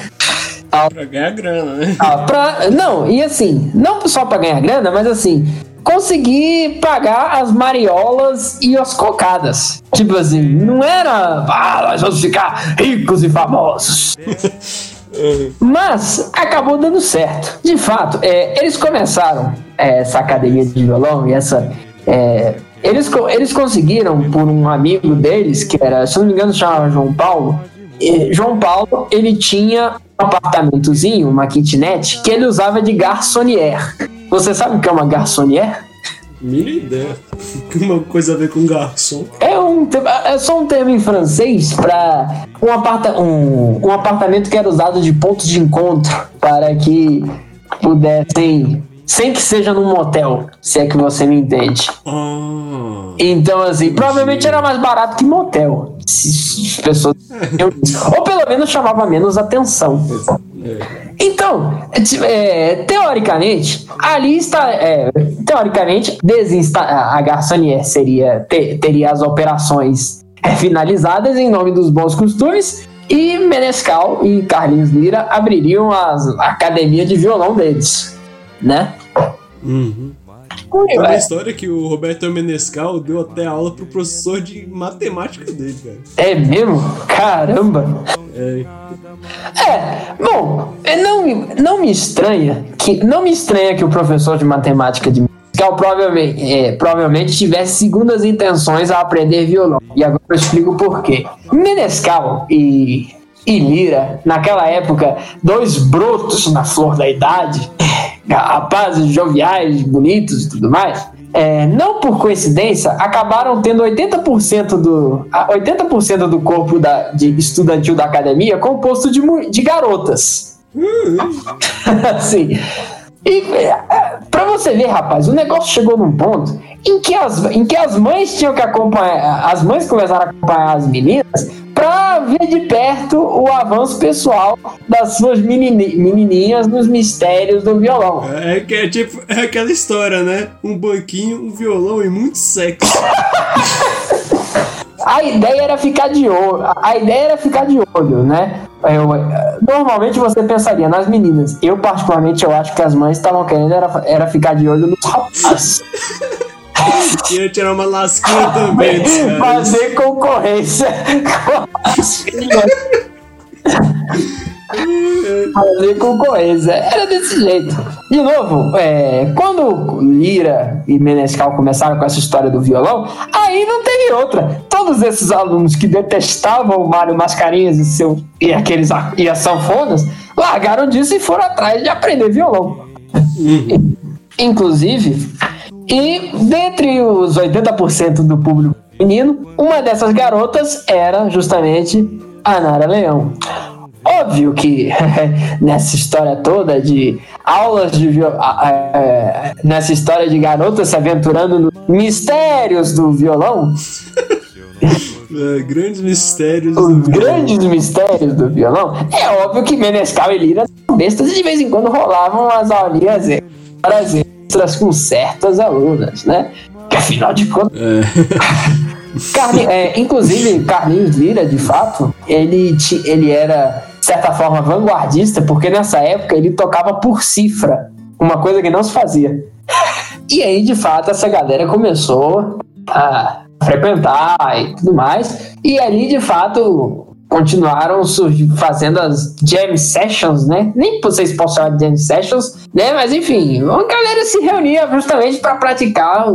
[SPEAKER 3] Pra ganhar grana, né?
[SPEAKER 2] Ah, pra, não, e assim, não só pra ganhar grana, mas assim, conseguir pagar as mariolas e as cocadas. Tipo assim, não era, ah, nós vamos ficar ricos e famosos. Mas acabou dando certo. De fato, é, eles começaram é, essa academia de violão e essa. é, eles, eles conseguiram, por um amigo deles, que era, se não me engano, chamava João Paulo. E João Paulo, ele tinha um apartamentozinho, uma kitnet, que ele usava de garçonnière. Você sabe o que é uma garçonnière?
[SPEAKER 3] Mínima ideia. Uma coisa a ver com garçom.
[SPEAKER 2] É, um, é só um termo em francês para um, aparta, um, um apartamento que era usado de ponto de encontro para que pudessem, sem que seja num motel, se é que você me entende.
[SPEAKER 3] Ah.
[SPEAKER 2] Então, assim, provavelmente era mais barato que motel. Se as pessoas. Ou pelo menos chamava menos atenção. Então, é, é, teoricamente, ali está. é, teoricamente, desinsta a garçonnière seria, te- teria as operações é, finalizadas em nome dos bons costumes. E Menescal e Carlinhos Lira abririam as, a academia de violão deles, né?
[SPEAKER 3] Uhum. Tem uma história que o Roberto Menescal deu até aula pro professor de matemática dele, cara.
[SPEAKER 2] É mesmo? Caramba!
[SPEAKER 3] É.
[SPEAKER 2] É, bom, é, não, me- não me estranha que não me estranha que o professor de matemática de Menescal provavelmente, é, provavelmente tivesse segundas intenções a aprender violão. E agora eu explico por quê. Menescal e, e Lira, naquela época, dois brotos na flor da idade, rapazes joviais, bonitos e tudo mais, é, não por coincidência, acabaram tendo 80% do, a- 80% do corpo da, de estudantil da academia composto de, de garotas. assim. E é, pra você ver, rapaz, o negócio chegou num ponto em que as, em que as mães tinham que acompanhar, as mães começaram a acompanhar as meninas ver de perto o avanço pessoal das suas menini- menininhas nos mistérios do violão.
[SPEAKER 3] É, que é tipo é aquela história, né? Um banquinho, um violão e muito sexo.
[SPEAKER 2] A ideia era ficar de olho. A ideia era ficar de olho, né? Eu, normalmente você pensaria nas meninas. Eu, particularmente, eu acho que as mães estavam querendo era, era ficar de olho nos rapazes.
[SPEAKER 3] Ia tirar uma lasquinha também caras.
[SPEAKER 2] Fazer concorrência. Fazer concorrência. Era desse jeito. De novo, é, quando Lira e Menescal começaram com essa história do violão, aí não teve outra. Todos esses alunos que detestavam o Mário Mascarinhas e, seu, e aqueles a- e as sanfonas largaram disso e foram atrás de aprender violão. Inclusive, e dentre os 80% do público feminino, uma dessas garotas era justamente a Nara Leão. Óbvio que nessa história toda de aulas de viol... é, nessa história de garotas se aventurando nos mistérios do violão,
[SPEAKER 3] É, grandes mistérios.
[SPEAKER 2] os
[SPEAKER 3] do violão.
[SPEAKER 2] grandes mistérios do violão, é óbvio que Menescal e Lira são bestas e de vez em quando rolavam as aulinhas horas com certas alunas, né? Que afinal de contas,
[SPEAKER 3] É.
[SPEAKER 2] Carli- é, inclusive, Carlinhos Lira, de fato, ele, ele era, de certa forma, vanguardista, porque nessa época ele tocava por cifra, uma coisa que não se fazia. E aí, de fato, essa galera começou a frequentar e tudo mais. E ali, de fato, continuaram fazendo as jam sessions, né? Nem vocês possam chamar de jam sessions, né? Mas enfim, uma galera se reunia justamente para praticar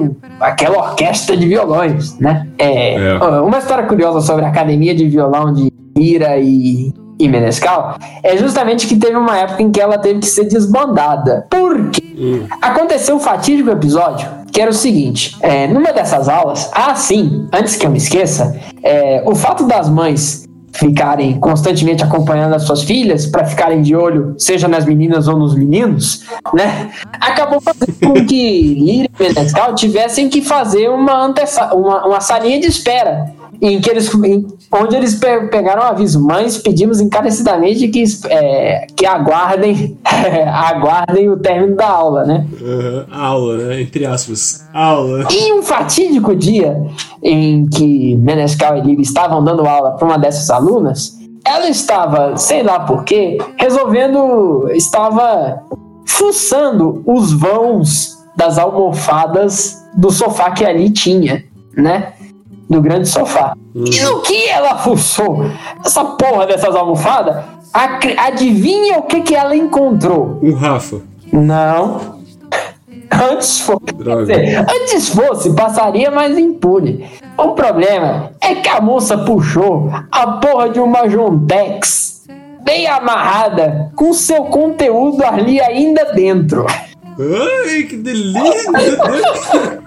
[SPEAKER 2] aquela orquestra de violões, né? É,
[SPEAKER 3] É.
[SPEAKER 2] Uma história curiosa sobre a academia de violão de Ira e, e Menescal é justamente que teve uma época em que ela teve que ser desbandada. Por quê? Aconteceu um fatídico episódio que era o seguinte: é, numa dessas aulas, ah, sim, antes que eu me esqueça, é, o fato das mães ficarem constantemente acompanhando as suas filhas para ficarem de olho, seja nas meninas ou nos meninos, né? Acabou fazendo com que Lira e Menescal tivessem que fazer uma, uma, uma salinha de espera. Em que eles, em- onde eles pe- pegaram um aviso, mães, pedimos encarecidamente que, é, que aguardem, aguardem o término da aula, né?
[SPEAKER 3] Aham, aula, né? Entre aspas. Aula.
[SPEAKER 2] E um fatídico dia em que Menescal e Lira estavam dando aula para uma dessas alunas, ela estava, sei lá porquê, resolvendo, estava fuçando os vãos das almofadas do sofá que ali tinha, né? Do grande sofá. E no que ela fuçou essa porra dessas almofadas, adivinha o que, que ela encontrou?
[SPEAKER 3] O Rafa.
[SPEAKER 2] Não. Antes fosse, dizer, antes fosse, passaria mais impune. O problema é que a moça puxou a porra de uma Jontex bem amarrada, com seu conteúdo ali ainda dentro.
[SPEAKER 3] Ai, que delícia!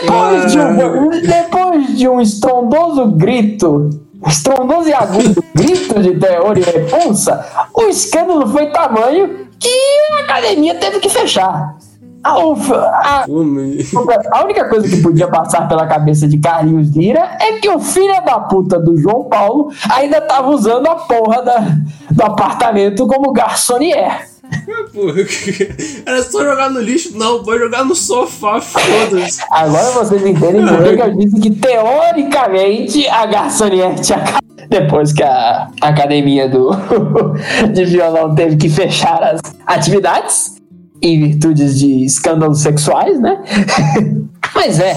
[SPEAKER 2] Depois de, um, depois de um estrondoso grito, estrondoso e agudo grito de terror e repulsa, o escândalo foi tamanho que a academia teve que fechar. A, a, a única coisa que podia passar pela cabeça de Carlinhos Lira é que o filho da puta do João Paulo ainda tava usando a porra da, do apartamento como garçonier.
[SPEAKER 3] Porra, era só jogar no lixo? Não, pode jogar no sofá, foda-se.
[SPEAKER 2] Agora vocês entendem por que eu disse que teoricamente a acabado. Depois que a academia do, de violão teve que fechar as atividades em virtudes de escândalos sexuais, né? Mas é,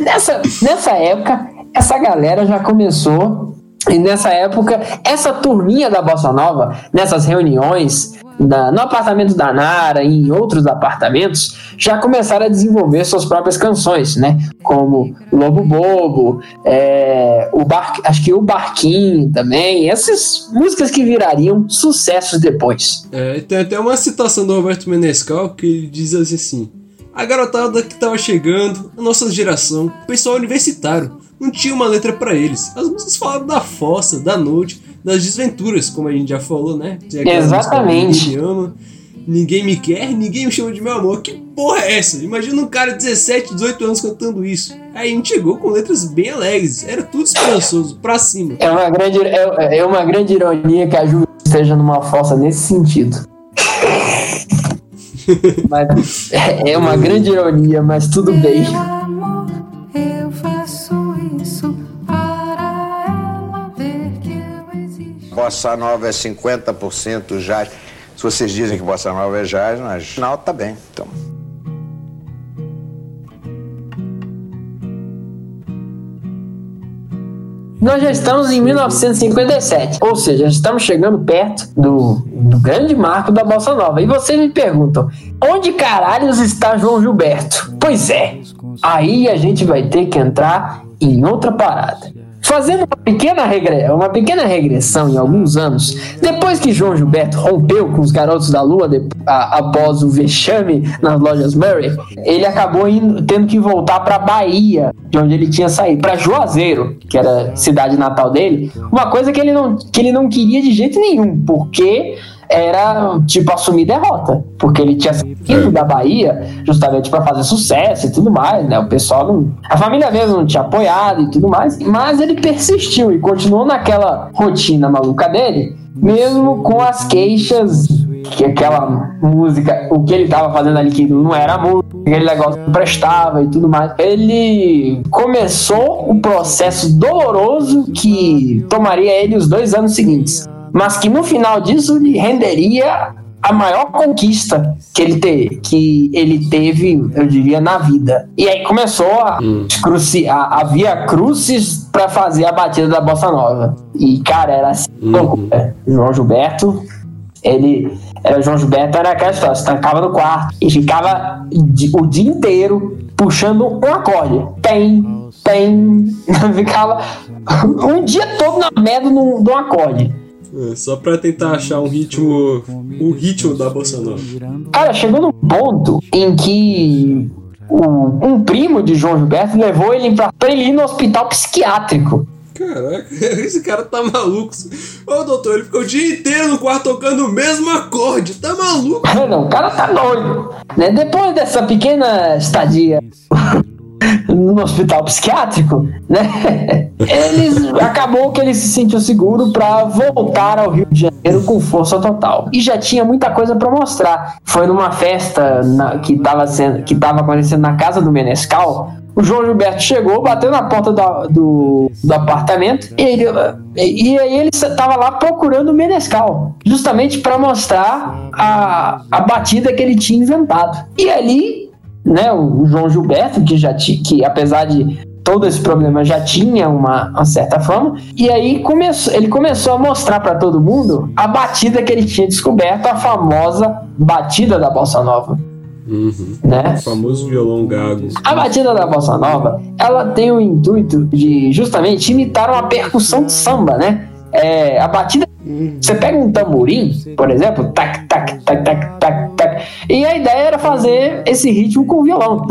[SPEAKER 2] nessa, nessa época, essa galera já começou. E nessa época, essa turminha da Bossa Nova, nessas reuniões, no apartamento da Nara e em outros apartamentos, já começaram a desenvolver suas próprias canções, né? Como Lobo Bobo, é, o Bar, acho que o Barquinho também, essas músicas que virariam sucessos depois.
[SPEAKER 3] É, tem até uma citação do Roberto Menescal que ele diz assim: A garotada que tava chegando, a nossa geração, o pessoal universitário, não tinha uma letra pra eles. As músicas falavam da fossa, da noite, das desventuras, como a gente já falou, né? Música,
[SPEAKER 2] Exatamente.
[SPEAKER 3] Ninguém me ama, ninguém me quer, ninguém me chama de meu amor. Que porra é essa? Imagina um cara de 17, 18 anos cantando isso. Aí a gente chegou com letras bem alegres, era tudo esperançoso, pra cima.
[SPEAKER 2] É uma grande, é, é uma grande ironia que a Ju esteja numa fossa nesse sentido. Mas é é uma grande ironia, mas tudo bem.
[SPEAKER 8] Bossa Nova é 50% jazz. Se vocês dizem que Bossa Nova é jazz, mas não, tá bem. Então,
[SPEAKER 2] Nós já estamos em 1957, ou seja, estamos chegando perto do, do grande marco da Bossa Nova. E vocês me perguntam, onde caralhos está João Gilberto? Pois é, aí a gente vai ter que entrar em outra parada. Fazendo uma pequena, regre... uma pequena regressão em alguns anos, depois que João Gilberto rompeu com os Garotos da Lua após o vexame nas lojas Murray, ele acabou indo- tendo que voltar para Bahia, de onde ele tinha saído, para Juazeiro, que era a cidade natal dele. Uma coisa que ele não, que ele não queria de jeito nenhum, porque era tipo assumir derrota, porque ele tinha saído da Bahia justamente para fazer sucesso e tudo mais, né? O pessoal não, a família mesmo não tinha apoiado e tudo mais, mas ele persistiu e continuou naquela rotina maluca dele, mesmo com as queixas que aquela música, o que ele tava fazendo ali que não era música, aquele negócio não prestava e tudo mais. Ele começou um processo doloroso que tomaria ele os dois anos seguintes, mas que no final disso lhe renderia a maior conquista que ele, te, que ele teve, eu diria, na vida. E aí começou a, cruci, a, a via crucis para fazer a batida da bossa nova. E cara, era assim, loucura. João Gilberto, ele era João Gilberto era aquela história, se trancava no quarto e ficava o dia inteiro puxando um acorde. Tem, tem, ficava um dia todo na merda num, num acorde.
[SPEAKER 3] É, só pra tentar achar um ritmo. O ritmo da bossa nova.
[SPEAKER 2] Cara, chegou num ponto em que um primo de João Gilberto levou ele pra, pra ele ir no hospital psiquiátrico.
[SPEAKER 3] Caraca, esse cara tá maluco. Ô doutor, ele ficou o dia inteiro no quarto tocando o mesmo acorde. Tá maluco?
[SPEAKER 2] Não, o cara tá doido. Né? Depois dessa pequena estadia no hospital psiquiátrico, né? Eles acabou que ele se sentiu seguro pra voltar ao Rio de Janeiro com força total. E já tinha muita coisa pra mostrar. Foi numa festa na- que estava sendo que tava acontecendo na casa do Menescal. O João Gilberto chegou, bateu na porta do, do apartamento e, ele, e aí ele estava lá procurando o Menescal, justamente para mostrar a, a batida que ele tinha inventado. E ali, né, o, João Gilberto, que já que apesar de todo esse problema já tinha uma, uma certa fama, e aí começou, ele começou a mostrar para todo mundo a batida que ele tinha descoberto, a famosa batida da bossa nova. Né?
[SPEAKER 3] O famoso violão gago.
[SPEAKER 2] A batida da bossa nova, ela tem o intuito de justamente imitar uma percussão de samba, né? É, a batida, você pega um tamborim, por exemplo, tac, tac, tac, tac, tac, e a ideia era fazer esse ritmo com violão.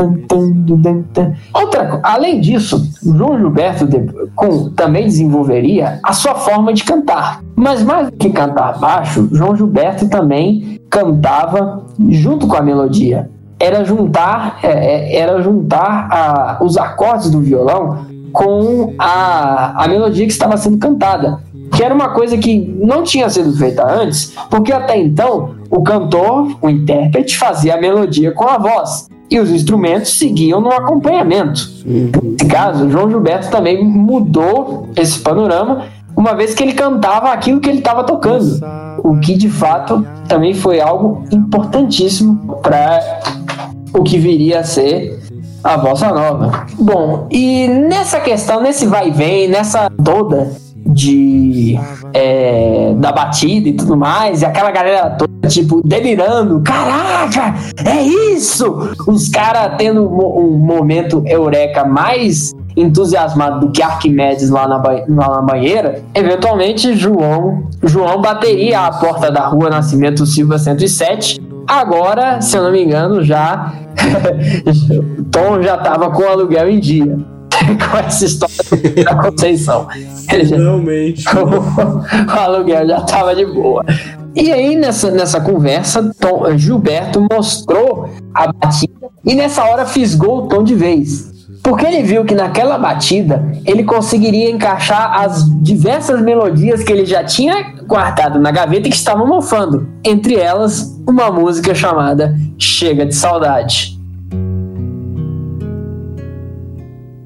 [SPEAKER 2] Outra, além disso, João Gilberto com- também desenvolveria a sua forma de cantar. Mas mais do que cantar baixo, João Gilberto também cantava junto com a melodia era juntar é, é, era juntar a- os acordes do violão com a, a melodia que estava sendo cantada que era uma coisa que não tinha sido feita antes porque até então o cantor o intérprete fazia a melodia com a voz e os instrumentos seguiam no acompanhamento. Nesse caso João Gilberto também mudou esse panorama uma vez que ele cantava aquilo que ele estava tocando. O que de fato também foi algo importantíssimo para o que viria a ser a bossa nova. Bom, e nessa questão, nesse vai e vem, nessa toda de é, da batida e tudo mais, e aquela galera toda tipo delirando, caraca, é isso! Os caras tendo um, mo- um momento eureka mais entusiasmado do que Arquimedes lá na, ba- lá na banheira, eventualmente João João bateria a porta da rua Nascimento Silva 107 Agora, se eu não me engano, já Tom já tava com o aluguel em dia. com essa história da Conceição.
[SPEAKER 3] Finalmente.
[SPEAKER 2] o aluguel já tava de boa. E aí, nessa, nessa conversa, Tom- Gilberto mostrou a batida e nessa hora fisgou o tom de vez. Porque ele viu que naquela batida ele conseguiria encaixar as diversas melodias que ele já tinha guardado na gaveta e que estavam mofando. Entre elas, uma música chamada Chega de Saudade.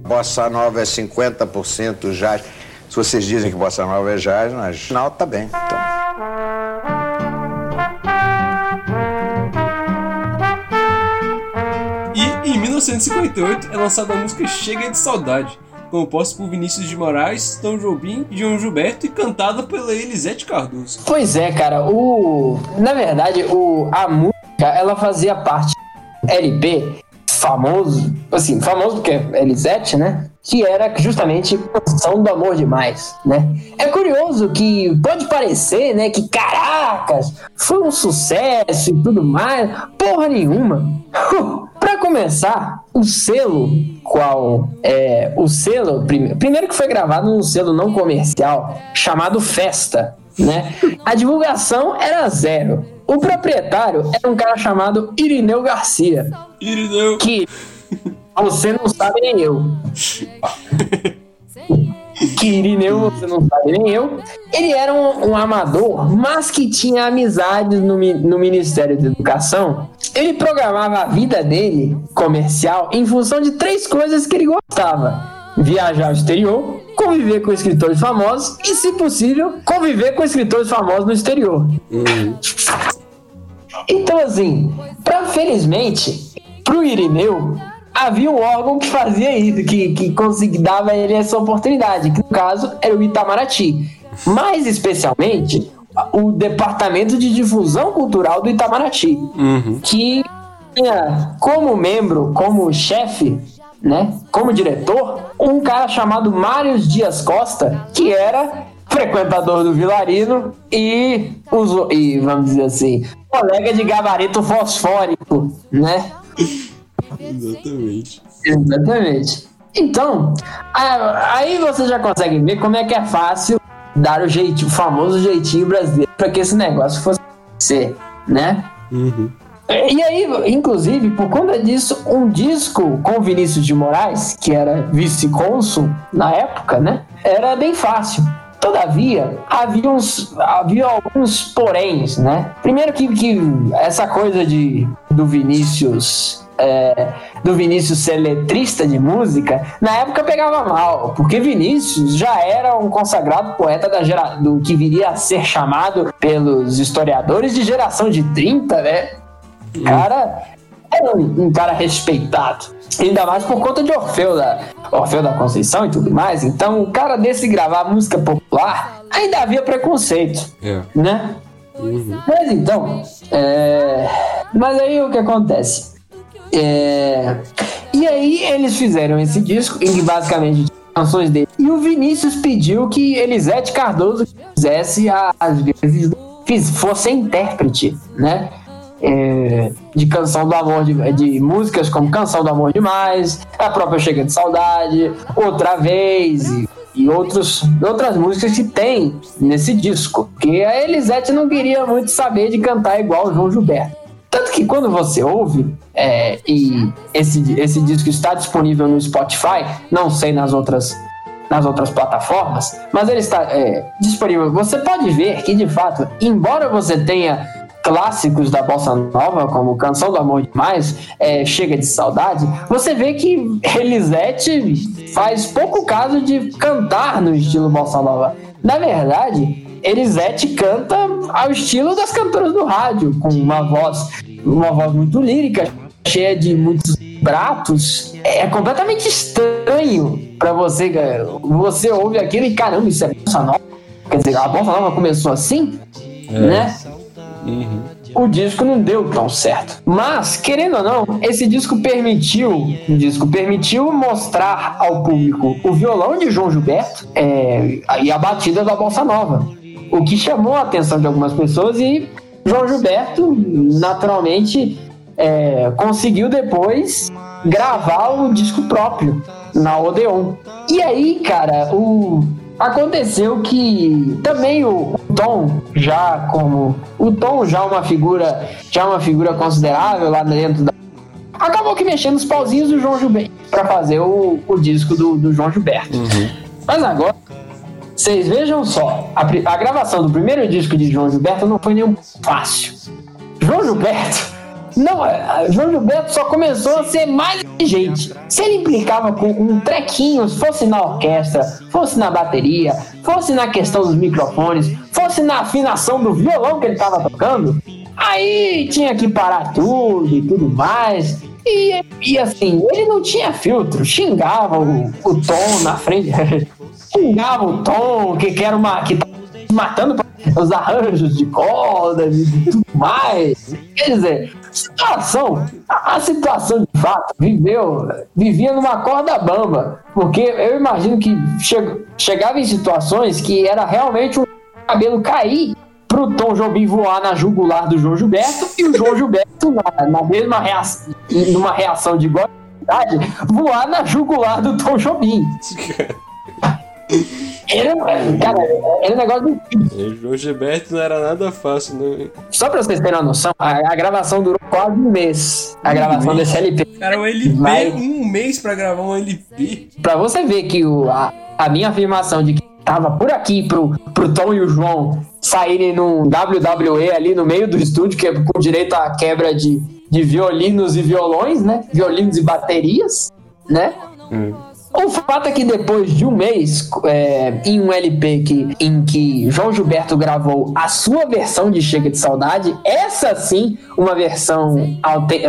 [SPEAKER 8] Bossa Nova é 50% jazz. Se vocês dizem que Bossa Nova é jazz, mas não, tá bem. Então.
[SPEAKER 3] E em 1958 é lançada a música Chega de Saudade, composta por Vinícius de Moraes, Tom Jobim e João Gilberto e cantada pela Elisete Cardoso.
[SPEAKER 2] Pois é, cara, o na verdade, o a música, ela fazia parte do LP famoso, assim, famoso porque é Elisete, né? Que era justamente Canção do Amor Demais, né? É curioso que pode parecer, né, que caracas, foi um sucesso e tudo mais, porra nenhuma. Pra começar, o selo qual é o selo prime- primeiro que foi gravado num selo não comercial chamado Festa, né? A divulgação era zero. O proprietário era um cara chamado Irineu Garcia.
[SPEAKER 3] Irineu.
[SPEAKER 2] Que você não sabe nem eu. que Irineu, você não sabe nem eu, ele era um, um amador, mas que tinha amizades no, no Ministério da Educação. Ele programava a vida dele, comercial, em função de três coisas que ele gostava: viajar ao exterior, conviver com escritores famosos e, se possível, conviver com escritores famosos no exterior. Então, assim, pra felizmente, pro Irineu, havia um órgão que fazia isso, que, que consegui, dava a ele essa oportunidade, que no caso era o Itamaraty. Mais especialmente, o Departamento de Difusão Cultural do Itamaraty, que tinha como membro, como chefe, né, como diretor, um cara chamado Mário Dias Costa, que era frequentador do Vilarino e, uso, e vamos dizer assim, colega de gabarito fosfórico, né?
[SPEAKER 3] Exatamente.
[SPEAKER 2] Exatamente. Então, aí você já consegue ver como é que é fácil dar o jeitinho, o famoso jeitinho brasileiro para que esse negócio fosse ser, né? E aí, inclusive, por conta disso, um disco com Vinícius de Moraes, que era vice-cônsul na época, né? Era bem fácil. Todavia, havia, uns, havia alguns poréns, né? Primeiro que, que essa coisa de, do Vinícius. é, do Vinícius ser letrista de música, na época pegava mal, porque Vinícius já era um consagrado poeta da gera, do que viria a ser chamado pelos historiadores de geração de 30, né? Cara era um, um cara respeitado. Ainda mais por conta de Orfeu da, Orfeu da Conceição e tudo mais. Então, o cara desse gravar música popular, ainda havia preconceito,
[SPEAKER 3] É.
[SPEAKER 2] né? Mas então, é... mas aí o que acontece? É... E aí eles fizeram esse disco, em que basicamente canções dele. E o Vinícius pediu que Elisete Cardoso fizesse a- às vezes fosse intérprete, né? É, de canção do amor de, de músicas como Canção do Amor Demais, a própria Chega de Saudade, Outra Vez e, e outros, outras músicas que tem nesse disco. Porque a Elisete não queria muito saber de cantar igual o João Gilberto. Tanto que quando você ouve, é, e esse, esse disco está disponível no Spotify, não sei nas outras, nas outras plataformas, mas ele está é, disponível. Você pode ver que, de fato, embora você tenha clássicos da bossa nova, como Canção do Amor Demais, é, Chega de Saudade, você vê que Elisete faz pouco caso de cantar no estilo bossa nova. Na verdade, Elisete canta ao estilo das cantoras do rádio, com uma voz, uma voz muito lírica, cheia de muitos pratos. É completamente estranho para você. Você ouve aquilo e caramba, isso é bossa nova. Quer dizer, a bossa nova começou assim, né? O disco não deu tão certo. Mas, querendo ou não, esse disco permitiu, o disco permitiu mostrar ao público o violão de João Gilberto é, e a batida da bossa nova. O que chamou a atenção de algumas pessoas e João Gilberto, naturalmente, é, conseguiu depois gravar o disco próprio na Odeon. E aí, cara, o aconteceu que também o, Tom já como o Tom já uma figura já uma figura considerável lá dentro da acabou que mexendo os pauzinhos do João Gilberto para fazer o, o disco do, do João Gilberto. Mas agora vocês vejam só, a, a gravação do primeiro disco de João Gilberto não foi nem um fácil. João Gilberto não, é, João Gilberto só começou a ser mais exigente. Se ele implicava com um trequinho, fosse na orquestra, fosse na bateria, fosse na questão dos microfones, fosse na afinação do violão que ele estava tocando, aí tinha que parar tudo e tudo mais. E, e assim, ele não tinha filtro, xingava o, o Tom na frente, xingava o Tom, que, que era uma. que tava matando os arranjos de cordas e tudo mais. Quer dizer, situação, a, situação de fato viveu, vivia numa corda bamba, porque eu imagino que che- chegava em situações que era realmente um cabelo cair pro Tom Jobim voar na jugular do João Gilberto e o João Gilberto, na, na mesma reação, numa reação de igualdade, voar na jugular do Tom Jobim. Era, cara, era um negócio do
[SPEAKER 3] E João Gilberto não era nada fácil, não. hein?
[SPEAKER 2] Só pra vocês terem uma noção, a, a gravação durou quase um mês. A gravação
[SPEAKER 3] mês?
[SPEAKER 2] desse LP.
[SPEAKER 3] Cara, um LP,
[SPEAKER 2] Vai-
[SPEAKER 3] um mês pra gravar um LP.
[SPEAKER 2] Pra você ver que o, a, a minha afirmação de que tava por aqui pro, pro Tom e o João saírem num WWE ali no meio do estúdio, que é com direito à quebra de, de violinos e violões, né? Violinos e baterias, né? O fato é que depois de um mês, é, em um LP que, em que João Gilberto gravou a sua versão de Chega de Saudade, essa sim, uma versão,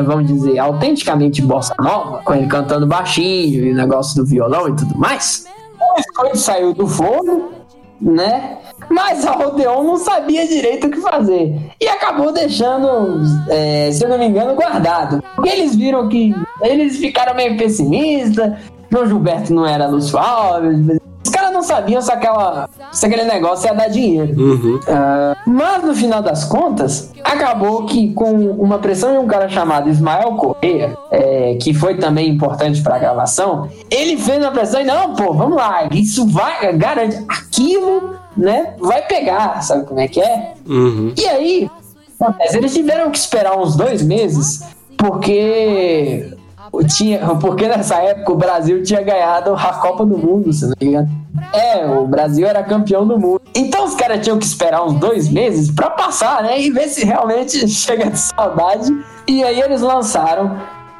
[SPEAKER 2] vamos dizer, autenticamente bossa nova, com ele cantando baixinho e o negócio do violão e tudo mais, o biscoito saiu do forno, né? Mas a Rodeon não sabia direito o que fazer. E acabou deixando, é, se eu não me engano, guardado. Porque eles viram que. Eles ficaram meio pessimistas. João Gilberto não era Lúcio Alves. Os caras não sabiam se, aquela, se aquele negócio ia dar dinheiro.
[SPEAKER 3] Uhum.
[SPEAKER 2] Ah, mas no final das contas, acabou que com uma pressão de um cara chamado Ismael Correia, é, que foi também importante para a gravação, ele fez uma pressão e não, pô, vamos lá, isso vai, garante, aquilo, né, vai pegar, sabe como é que é?
[SPEAKER 3] Uhum.
[SPEAKER 2] E aí, eles tiveram que esperar uns dois meses, porque tinha, porque nessa época o Brasil tinha ganhado a Copa do Mundo, se não me engano. É, o Brasil era campeão do mundo. Então os caras tinham que esperar uns dois meses pra passar, né? E ver se realmente chega de saudade. E aí eles lançaram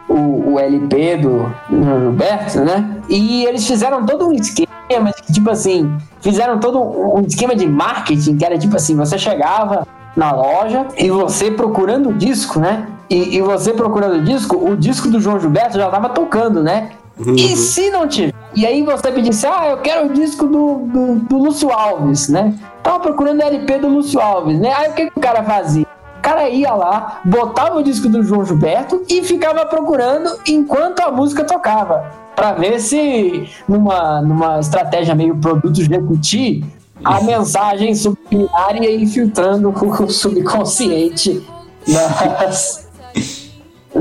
[SPEAKER 2] o, o LP do, do Gilberto, né? E eles fizeram todo um esquema, de, tipo assim, fizeram todo um esquema de marketing que era tipo assim, você chegava na loja e você procurando o disco, né? E, e você procurando o disco, o disco do João Gilberto já tava tocando, né? E se não tiver? E aí você pedisse, ah, eu quero o disco do, do, do Lúcio Alves, né? Tava procurando o LP do Lúcio Alves, né? Aí o que, que o cara fazia? O cara ia lá, botava o disco do João Gilberto e ficava procurando enquanto a música tocava. Pra ver se, numa, numa estratégia meio produto Jequiti, a mensagem subliminar ia infiltrando o subconsciente das,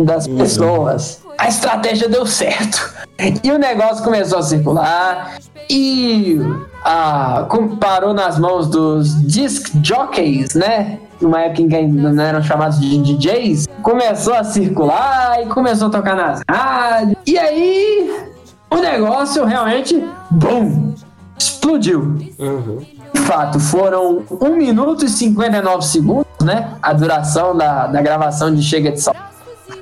[SPEAKER 2] das pessoas. A estratégia deu certo. E o negócio começou a circular. E ah, parou nas mãos dos disc jockeys, né? Numa época em que ainda não eram chamados de DJs. Começou a circular e começou a tocar nas rádios. E aí o negócio realmente, bum, explodiu. De fato, foram 1 minuto e 59 segundos, né? A duração da, da gravação de Chega de Saudade.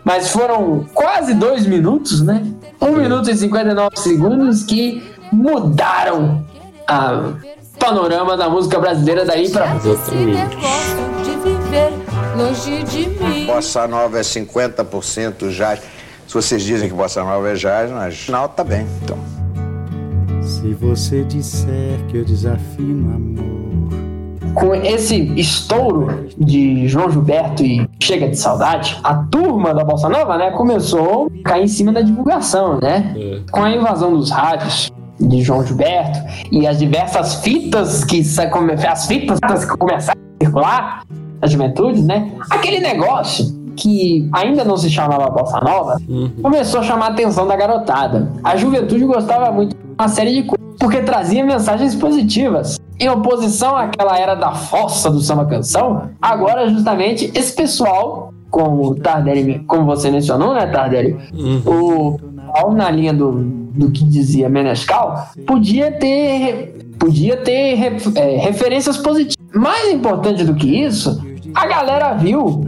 [SPEAKER 2] Mas foram quase dois minutos, né? 1 minuto e 59 segundos que mudaram a panorama da música brasileira daí pra
[SPEAKER 3] Exatamente.
[SPEAKER 10] Gosto de viver longe de mim.
[SPEAKER 8] Bossa Nova é 50% jazz. Se vocês dizem que Bossa Nova é jazz, mas não, tá bem. Então.
[SPEAKER 7] Se você disser que eu desafio no amor.
[SPEAKER 2] com esse estouro de João Gilberto e Chega de Saudade, a turma da Bossa Nova, né, começou a cair em cima da divulgação, né? Com a invasão dos rádios de João Gilberto e as diversas fitas que as fitas que começaram a circular na juventude, né? Aquele negócio que ainda não se chamava Bossa Nova, começou a chamar a atenção da garotada. A juventude gostava muito de uma série de coisas, porque trazia mensagens positivas. Em oposição àquela era da fossa do samba canção, agora justamente esse pessoal, como o Tardelli, como você mencionou, né, Tardelli? O pessoal na linha do, do que dizia Menescal, podia ter podia ter é, referências positivas. Mais importante do que isso, a galera viu,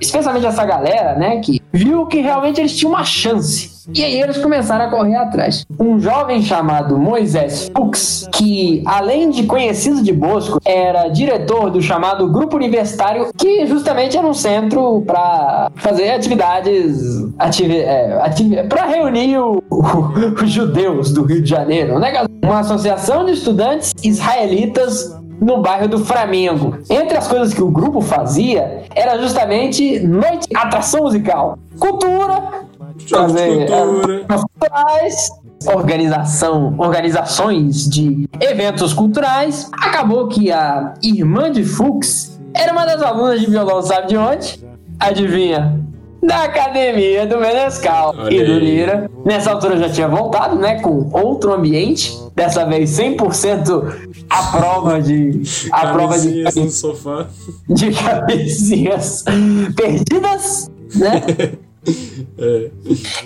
[SPEAKER 2] especialmente essa galera, né, que viu que realmente eles tinham uma chance. E aí eles começaram a correr atrás. Um jovem chamado Moisés Fux, que além de conhecido de Bosco, era diretor do chamado Grupo Universitário, que justamente era um centro para fazer atividades, ativi é, para reunir os judeus do Rio de Janeiro. Um negócio- Uma associação de estudantes israelitas no bairro do Flamengo. Entre as coisas que o grupo fazia era justamente noite atração musical, cultura,
[SPEAKER 3] Jogos de
[SPEAKER 2] fazer,
[SPEAKER 3] cultura.
[SPEAKER 2] é, culturais, organização, organizações de eventos culturais. Acabou que a irmã de Fux era uma das alunas de violão, sabe de onde? Adivinha? Da academia do Menescal
[SPEAKER 3] Olha
[SPEAKER 2] e do. Lira. Nessa altura já tinha voltado, né? Com outro ambiente. Dessa vez 100% a prova de. A prova de,
[SPEAKER 3] no sofá.
[SPEAKER 2] de cabecinhas perdidas, né?
[SPEAKER 3] É.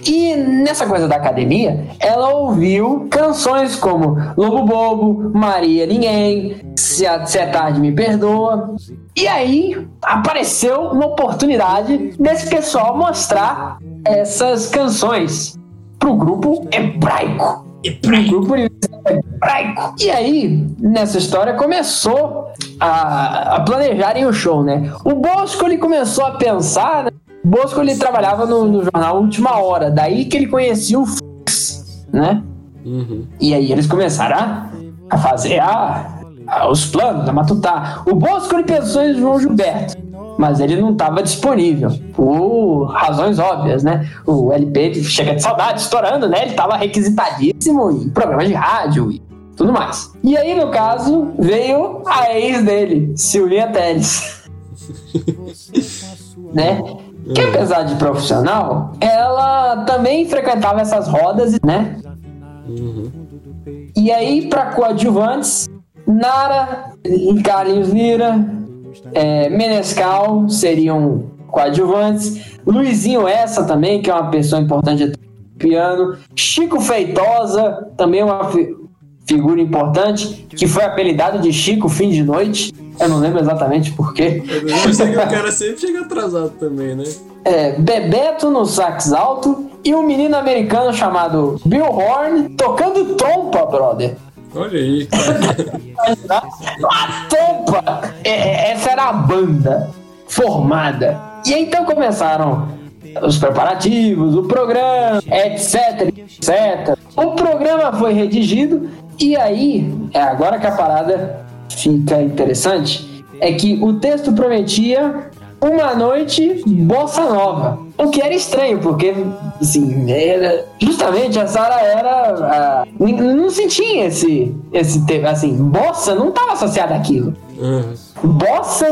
[SPEAKER 2] E nessa coisa da academia, ela ouviu canções como Lobo Bobo, Maria Ninguém, Se a, Se é Tarde Me Perdoa. E aí apareceu uma oportunidade desse pessoal mostrar essas canções pro grupo hebraico. Pro grupo hebraico. E aí, nessa história, começou a, a planejarem o show, né? O Bosco ele começou a pensar, né? O Bosco ele trabalhava no, no jornal Última Hora, daí que ele conhecia o Fux, né? E aí eles começaram a, a fazer a, a- os planos, a matutar. O Bosco ele pensou em João Gilberto, mas ele não estava disponível, por razões óbvias, né? O LP chega de saudade, estourando, né? Ele estava requisitadíssimo em programas de rádio e tudo mais. E aí, no caso, veio a ex dele, Silvia Teles. né? Que apesar de profissional, ela também frequentava essas rodas, né? E aí, para coadjuvantes, Nara, Carlinhos Lira, é, Menescal seriam coadjuvantes, Luizinho Essa também, que é uma pessoa importante do piano, Chico Feitosa, também uma fi- figura importante, que foi apelidado de Chico Fim de Noite, eu não lembro exatamente porquê.
[SPEAKER 3] Eu sei que o cara sempre chega atrasado também, né?
[SPEAKER 2] É, Bebeto no sax alto e um menino americano chamado Bill Horn tocando trompa, brother.
[SPEAKER 3] Olha aí.
[SPEAKER 2] A trompa! É, essa era a banda formada. E então começaram os preparativos, o programa, etc, etc. O programa foi redigido e aí, é agora que a parada fica interessante, é que o texto prometia uma noite bossa nova. O que era estranho, porque, assim, era, justamente a Sara era. a- não sentia esse, esse tema, assim, bossa não estava associada àquilo. Bossa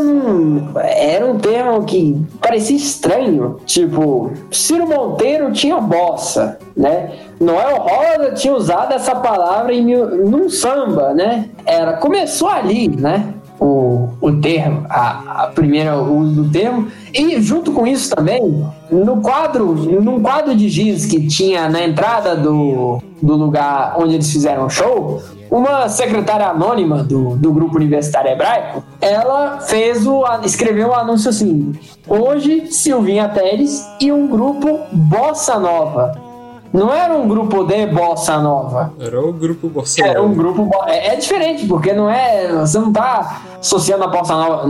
[SPEAKER 2] era um termo que parecia estranho. Tipo, Ciro Monteiro tinha bossa, né? Noel Rosa tinha usado essa palavra em num samba, né? Era, começou ali, né? O, o termo, a, a primeira uso do termo, e junto com isso também, no quadro, num quadro de giz que tinha na entrada do, do lugar onde eles fizeram o show, uma secretária anônima do, do grupo universitário hebraico, ela fez o escreveu um anúncio assim: hoje Silvinha Teles e um grupo Bossa Nova. Não era um grupo de Bossa Nova.
[SPEAKER 3] Era o grupo Bossa
[SPEAKER 2] Era um
[SPEAKER 3] Nova.
[SPEAKER 2] grupo. É, é diferente, porque não é. Você não tá associando a bossa nova.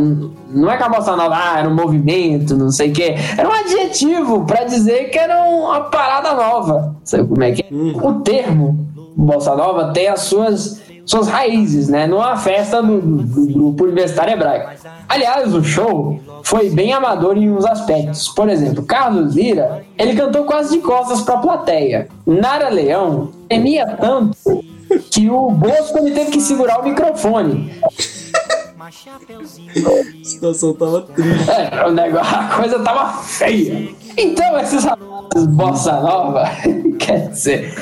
[SPEAKER 2] Não é que a bossa nova ah, era um movimento, não sei o quê. Era um adjetivo pra dizer que era uma parada nova. Sabe como é que é? O termo bossa nova tem as suas, suas raízes, né? Numa festa do, do- do grupo universitário hebraico. Aliás, o show foi bem amador em uns aspectos. Por exemplo, Carlos Lira, ele cantou quase de costas pra plateia. Nara Leão temia tanto que o Bosco ele teve que segurar o microfone.
[SPEAKER 3] A situação tava triste.
[SPEAKER 2] É, o negócio, a coisa tava feia. Então, esses rapazes bossa nova, quer dizer,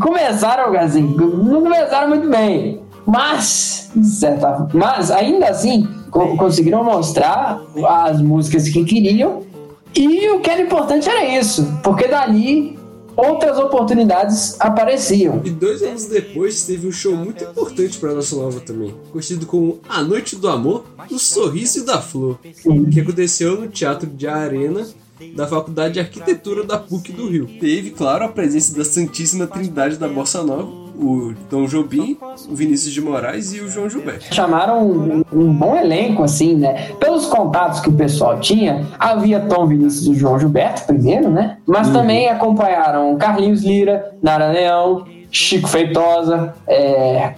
[SPEAKER 2] começaram assim, não começaram muito bem. Mas, certa, mas ainda assim, co- conseguiram mostrar as músicas que queriam. E o que era importante era isso, porque dali outras oportunidades apareciam.
[SPEAKER 3] E dois anos depois teve um show muito importante pra Nossa Nova também, conhecido como A Noite do Amor, do Sorriso e da Flor, que aconteceu no Teatro de Arena da Faculdade de Arquitetura da PUC do Rio. Teve, claro, a presença da Santíssima Trindade da Bossa Nova, o Tom Jobim, o Vinícius de Moraes e o João Gilberto.
[SPEAKER 2] chamaram um, um bom elenco, assim, né? Pelos contatos que o pessoal tinha, havia Tom Vinícius e João Gilberto primeiro, né? Mas também acompanharam Carlinhos Lira, Nara Leão, Chico Feitosa, é,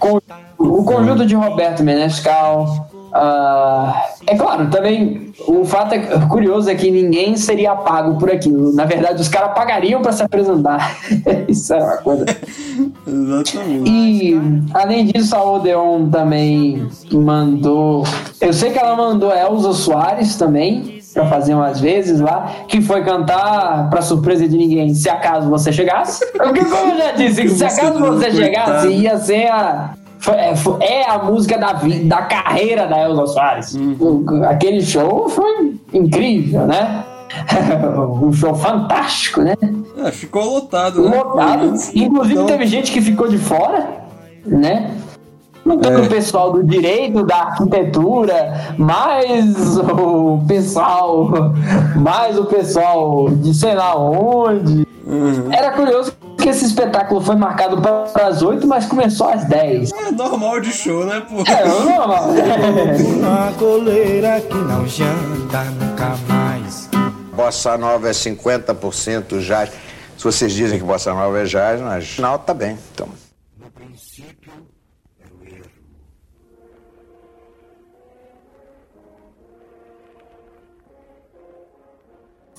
[SPEAKER 2] o conjunto de Roberto Menescal. Ah, é claro, também o fato é, curioso é que ninguém seria pago por aquilo. Na verdade, os caras pagariam para se apresentar. Isso é uma coisa.
[SPEAKER 3] Exatamente.
[SPEAKER 2] E além disso, a Odeon também mandou. Eu sei que ela mandou a Elza Soares também pra fazer umas vezes lá, que foi cantar pra surpresa de ninguém, se acaso você chegasse. Porque como eu já disse, se acaso você chegasse, ia ser a. É, é a música da, vi- da carreira da Elza Soares. O- aquele show foi incrível, né? um show fantástico, né?
[SPEAKER 3] É, ficou lotado, né?
[SPEAKER 2] Lotado. Inclusive
[SPEAKER 3] Então-
[SPEAKER 2] teve gente que ficou de fora, né? Tanto
[SPEAKER 3] É.
[SPEAKER 2] o pessoal do direito, da arquitetura, mais o pessoal, mais o pessoal de sei lá onde.
[SPEAKER 3] Uhum.
[SPEAKER 2] Era curioso que esse espetáculo foi marcado para as 8, mas começou às 10.
[SPEAKER 3] É normal de show, né, pô?
[SPEAKER 2] É, normal.
[SPEAKER 7] Uma goleira que não janta nunca mais.
[SPEAKER 8] Bossa Nova é 50% jazz. Se vocês dizem que Bossa Nova é jazz, mas não, tá bem. Então,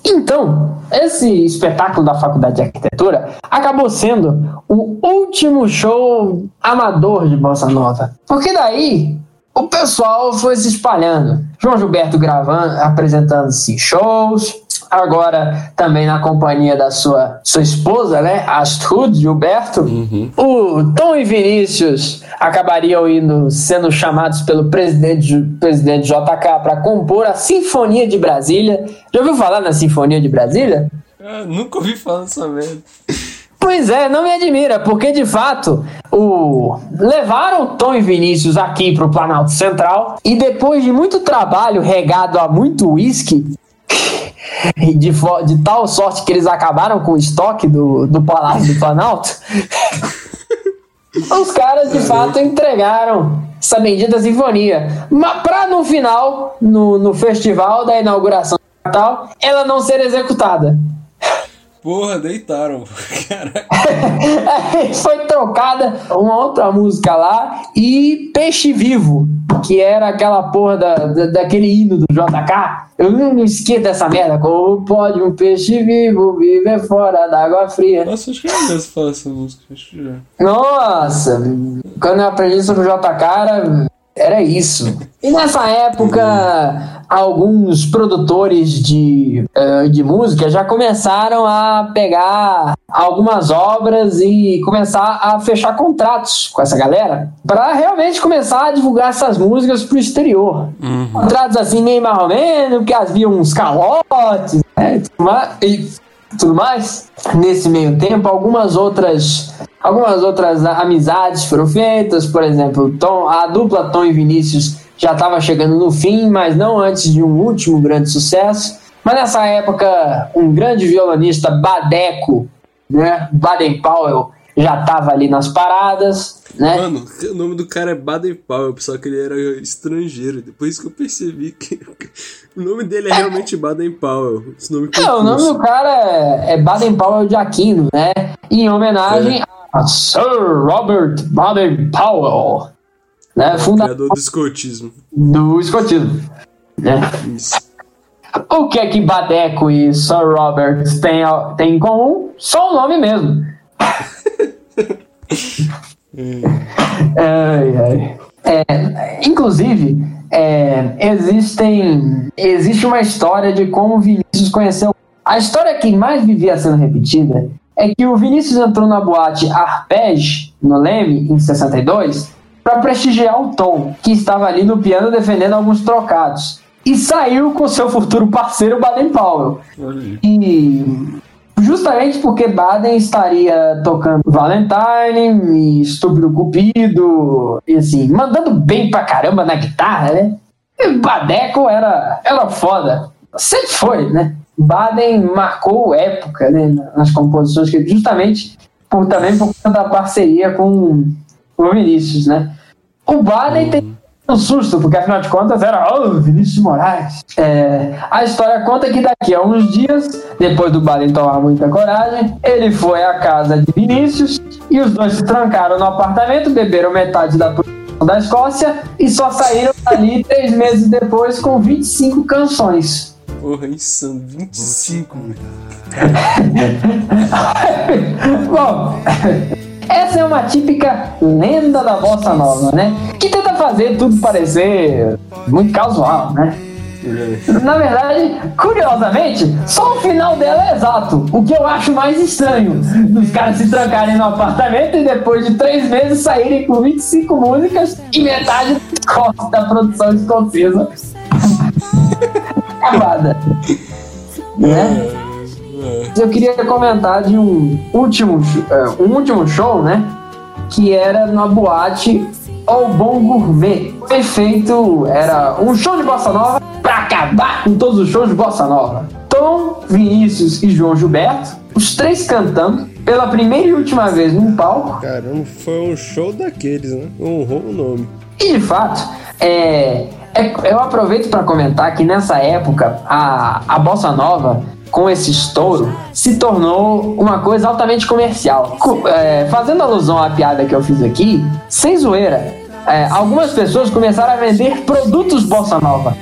[SPEAKER 2] Então, esse espetáculo da Faculdade de Arquitetura acabou sendo o último show amador de Bossa Nova. Porque daí o pessoal foi se espalhando. João Gilberto gravando, apresentando-se em shows, agora também na companhia da sua, sua esposa, né, Astrid Gilberto. O Tom e Vinícius acabariam indo sendo chamados pelo presidente, presidente JK para compor a Sinfonia de Brasília. Já ouviu falar na Sinfonia de Brasília?
[SPEAKER 3] Ah, nunca ouvi falar dessa merda.
[SPEAKER 2] Pois é, não me admira, porque de fato o... levaram Tom e Vinícius aqui para o Planalto Central e depois de muito trabalho regado a muito uísque, de, de tal sorte que eles acabaram com o estoque do, do Palácio do Planalto, os caras de fato entregaram essa bendita sinfonia. Mas para no final, no, no festival da inauguração do Natal, ela não ser executada.
[SPEAKER 3] Porra, deitaram. Caraca.
[SPEAKER 2] Foi trocada uma outra música lá e Peixe Vivo, que era aquela porra da, da- daquele hino do JK. Eu não me esqueço dessa merda. Como pode um peixe vivo viver fora da água fria?
[SPEAKER 3] Nossa, acho que eu mesmo falar essa música. Acho que já.
[SPEAKER 2] Nossa, quando eu aprendi sobre o JK era, era isso. E nessa época, alguns produtores de, eh, de música já começaram a pegar algumas obras e começar a fechar contratos com essa galera para realmente começar a divulgar essas músicas pro exterior. Contratos assim meio mais ou menos, que havia uns calotes, né, e tudo mais. Nesse meio tempo, algumas outras algumas outras amizades foram feitas, por exemplo, Tom, a dupla Tom e Vinícius já estava chegando no fim, mas não antes de um último grande sucesso. Mas nessa época, um grande violonista Badeco, né, Baden Powell, já estava ali nas paradas, né?
[SPEAKER 3] Mano, o nome do cara é Baden Powell. Pensava que ele era estrangeiro. Depois que eu percebi que o nome dele é realmente Baden Powell. Esse nome
[SPEAKER 2] É, o nome do cara é, é Baden Powell de Aquino, né? Em homenagem a Sir Robert Baden Powell, né? Fundador
[SPEAKER 3] Criador do escotismo.
[SPEAKER 2] do escotismo. Né? O que é que Badeco e Sir Robert têm, têm em comum? Só o nome mesmo. Ai, ai. É, inclusive, é, existem, existe uma história de como o Vinícius conheceu. A história que mais vivia sendo repetida é que o Vinícius entrou na boate Arpege, no Leme, em 62, para prestigiar o Tom, que estava ali no piano defendendo alguns trocados. E saiu com seu futuro parceiro Baden Powell. E justamente porque Baden estaria tocando Valentine Estúpido Cupido, e assim, mandando bem pra caramba na guitarra, né? E Badeco era, era foda. Sempre foi, né? Baden marcou época né, nas composições, que justamente por, também por conta da parceria com o Vinícius, né? O Baden tem um susto, porque afinal de contas era oh, Vinícius de Moraes. É, a história conta que daqui a uns dias, depois do Baden tomar muita coragem, ele foi à casa de Vinícius e os dois se trancaram no apartamento, beberam metade da produção da Escócia e só saíram ali três meses depois com 25 canções.
[SPEAKER 3] Porra, insano. 25, velho.
[SPEAKER 2] Bom, essa é uma típica lenda da bossa nova, né? Que tenta fazer tudo parecer muito casual, né? Na verdade, curiosamente, só o final dela é exato. O que eu acho mais estranho. Os caras se trancarem no apartamento e depois de três meses saírem com 25 músicas e metade da produção escocesa acabada. né? Eu queria comentar de um último, é, um último show, né? Que era na boate Ao Bom Gourmet. Foi feito, era um show de bossa nova para acabar com todos os shows de bossa nova. Tom, Vinícius e João Gilberto, os três cantando pela primeira e última vez num palco.
[SPEAKER 3] Caramba, foi um show daqueles, né? Honrou o nome.
[SPEAKER 2] E de fato, é, é- eu aproveito para comentar que nessa época a, a bossa nova com esse estouro se tornou uma coisa altamente comercial. Co- é, fazendo alusão à piada que eu fiz aqui, sem zoeira, é, algumas pessoas começaram a vender produtos bossa nova.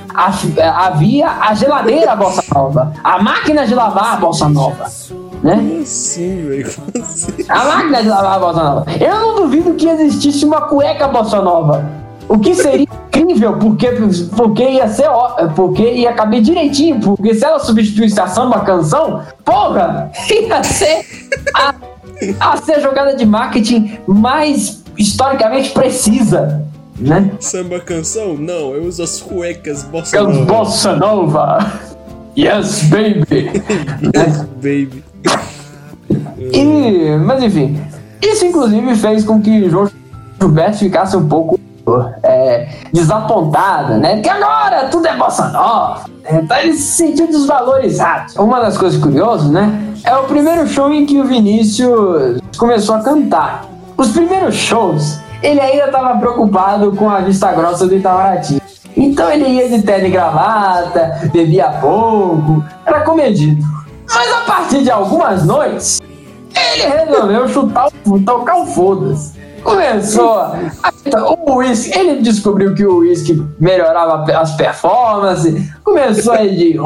[SPEAKER 2] É, Havia a geladeira bossa nova, a máquina de lavar bossa nova, né?
[SPEAKER 3] Assim, velho?
[SPEAKER 2] A máquina de lavar bossa nova. Eu não duvido que existisse uma cueca bossa nova. O que seria incrível, porque, porque ia ser ó- porque ia caber direitinho, porque se ela substituísse a samba canção, porra, ia ser a, a ser jogada de marketing mais historicamente precisa, né?
[SPEAKER 3] Samba canção? Não, eu uso as cuecas bossa nova.
[SPEAKER 2] bossa nova. Yes, baby.
[SPEAKER 3] Yes, baby.
[SPEAKER 2] E, mas enfim, isso inclusive fez com que João Gilberto ficasse um pouco é, desapontada, né? Que agora tudo é bossa nova. Então ele se sentiu desvalorizado. Uma das coisas curiosas, né? É o primeiro show em que o Vinícius começou a cantar. Os primeiros shows, ele ainda estava preocupado com a vista grossa do Itamaraty. Então ele ia de terno e gravata, bebia pouco, era comedido. Mas a partir de algumas noites, ele resolveu chutar tocar o foda-se. Começou o whisky, ele descobriu que o whisky melhorava as performances, começou a ir de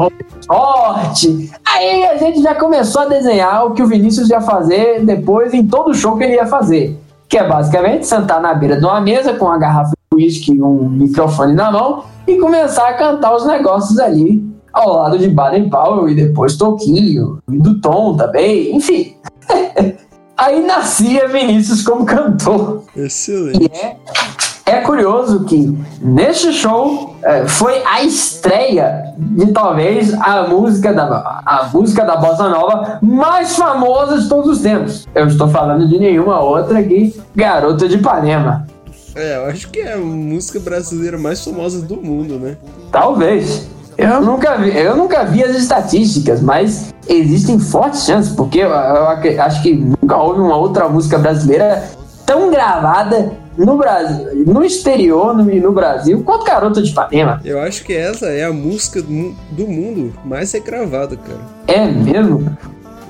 [SPEAKER 2] forte. Aí a gente já começou a desenhar o que o Vinícius ia fazer depois em todo show que ele ia fazer. Que é basicamente sentar na beira de uma mesa com uma garrafa de whisky e um microfone na mão e começar a cantar os negócios ali ao lado de Baden Powell e depois Toquinho, e do Tom também, enfim. Aí nascia Vinícius como cantor.
[SPEAKER 3] Excelente.
[SPEAKER 2] E é, é curioso que neste show é, foi a estreia de talvez a música da a música da bossa nova mais famosa de todos os tempos. Eu estou falando de nenhuma outra que Garota de Ipanema.
[SPEAKER 3] É, eu acho que é a música brasileira mais famosa do mundo, né?
[SPEAKER 2] Talvez. Eu nunca vi, eu nunca vi as estatísticas, mas existem fortes chances, porque eu, eu ac- acho que nunca houve uma outra música brasileira tão gravada no Brasil, no exterior no, e no Brasil quanto Garota de Ipanema.
[SPEAKER 3] Eu acho que essa é a música do mu- do mundo mais regravada, cara.
[SPEAKER 2] É mesmo?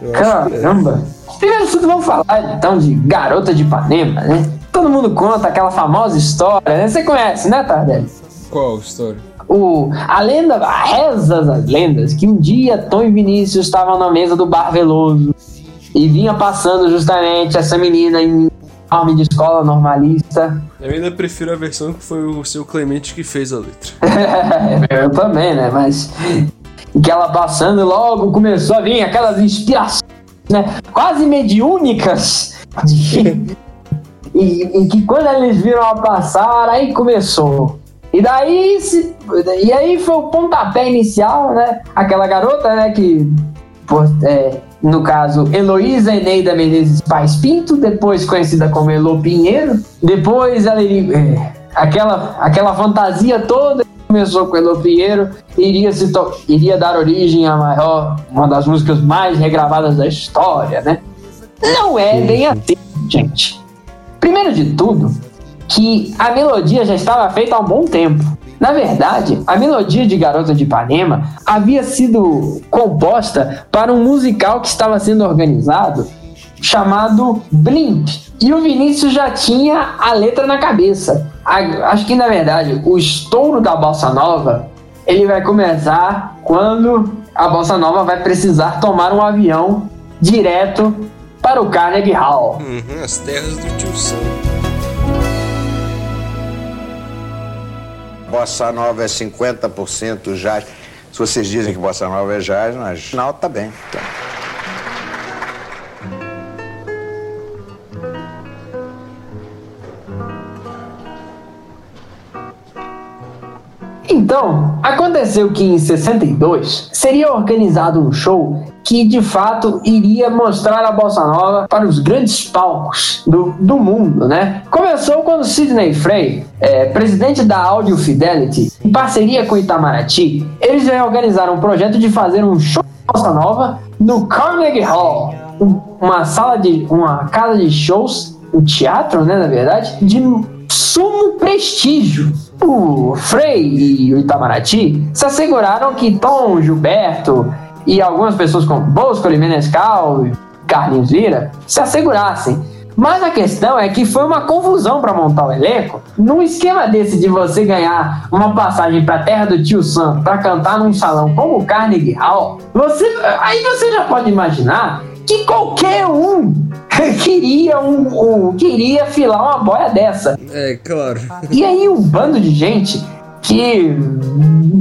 [SPEAKER 3] Eu acho que é.
[SPEAKER 2] Caramba! Primeiro de tudo, vamos falar então de Garota de Ipanema, né? Todo mundo conta aquela famosa história, né? Você conhece, né, Tardelli?
[SPEAKER 3] Qual história?
[SPEAKER 2] O, a lenda, a reza das lendas, que um dia Tom e Vinícius estavam na mesa do Bar Veloso e vinha passando justamente essa menina em uniforme de escola normalista.
[SPEAKER 3] Eu ainda prefiro a versão que foi o seu Clemente que fez a letra.
[SPEAKER 2] Eu também, né? Mas que ela passando logo começou a vir aquelas inspirações, né? Quase mediúnicas. de- e, e que quando eles viram ela passar, aí começou. E daí, se, e aí foi o pontapé inicial, né? Aquela garota, né? Que, é, no caso, Heloísa Eneida Menezes Paz Pinto, depois conhecida como Elo Pinheiro. Depois ela é, aquela, aquela fantasia toda que começou com Elo Pinheiro iria, se iria dar origem à maior, uma das músicas mais regravadas da história, né? Não é bem assim, gente. Primeiro de tudo, que a melodia já estava feita há um bom tempo. Na verdade, a melodia de Garota de Ipanema havia sido composta para um musical que estava sendo organizado chamado Blimp. E o Vinícius já tinha a letra na cabeça. Acho que na verdade o estouro da bossa nova ele vai começar quando a bossa nova vai precisar tomar um avião direto para o Carnegie Hall.
[SPEAKER 3] Uhum, as terras do tio Sam.
[SPEAKER 8] Bossa Nova é 50% jazz. Se vocês dizem que Bossa Nova é jazz, mas não, tá bem. Então,
[SPEAKER 2] aconteceu que em 62 seria organizado um show que de fato iria mostrar a bossa nova para os grandes palcos do, do mundo, né? Começou quando Sidney Frey, é, presidente da Audio Fidelity, em parceria com Itamaraty, eles organizaram um projeto de fazer um show de bossa nova no Carnegie Hall, um- uma sala de uma casa de shows, um teatro, né, na verdade, de sumo prestígio. O Frei e o Itamaraty se asseguraram que Tom Gilberto e algumas pessoas como Bosco, Menescal e Carlinhos Vira se assegurassem. Mas a questão é que foi uma confusão para montar o elenco. Num esquema desse de você ganhar uma passagem para a terra do tio Sam para cantar num salão como o Carnegie Hall, você, aí você já pode imaginar que qualquer um queria um, um- queria filar uma boia dessa.
[SPEAKER 3] É, claro.
[SPEAKER 2] E aí um bando de gente que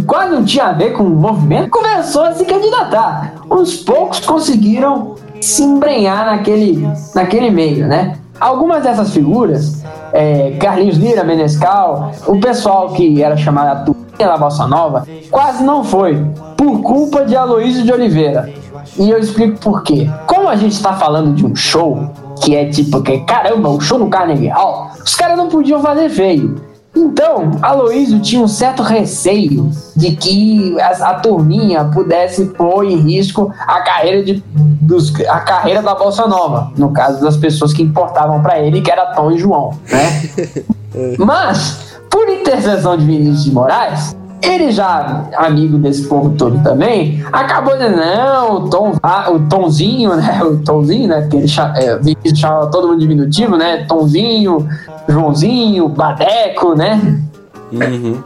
[SPEAKER 2] quase não tinha a ver com o movimento começou a se candidatar. Uns poucos conseguiram se embrenhar naquele, naquele meio, né? Algumas dessas figuras, é, Carlinhos Lira, Menescal, o pessoal que era chamado a turminha da Bossa Nova, quase não foi, por culpa de Aloysio de Oliveira. E eu explico por quê. Como a gente está falando de um show, que é tipo, que caramba, um show no Carnegie Hall, os caras não podiam fazer feio. Então, Aloysio tinha um certo receio de que a, a turminha pudesse pôr em risco a carreira, de, dos, a carreira da Bolsa Nova, no caso das pessoas que importavam para ele, que era Tom e João, né? Mas, por intercessão de Vinícius de Moraes, ele já, amigo desse povo todo também, acabou dizendo, não, o, Tom, ah, o Tomzinho, né? O Tomzinho, né? Porque ele cha- é, chamava todo mundo diminutivo, né? Tomzinho, Joãozinho, Badeco, né?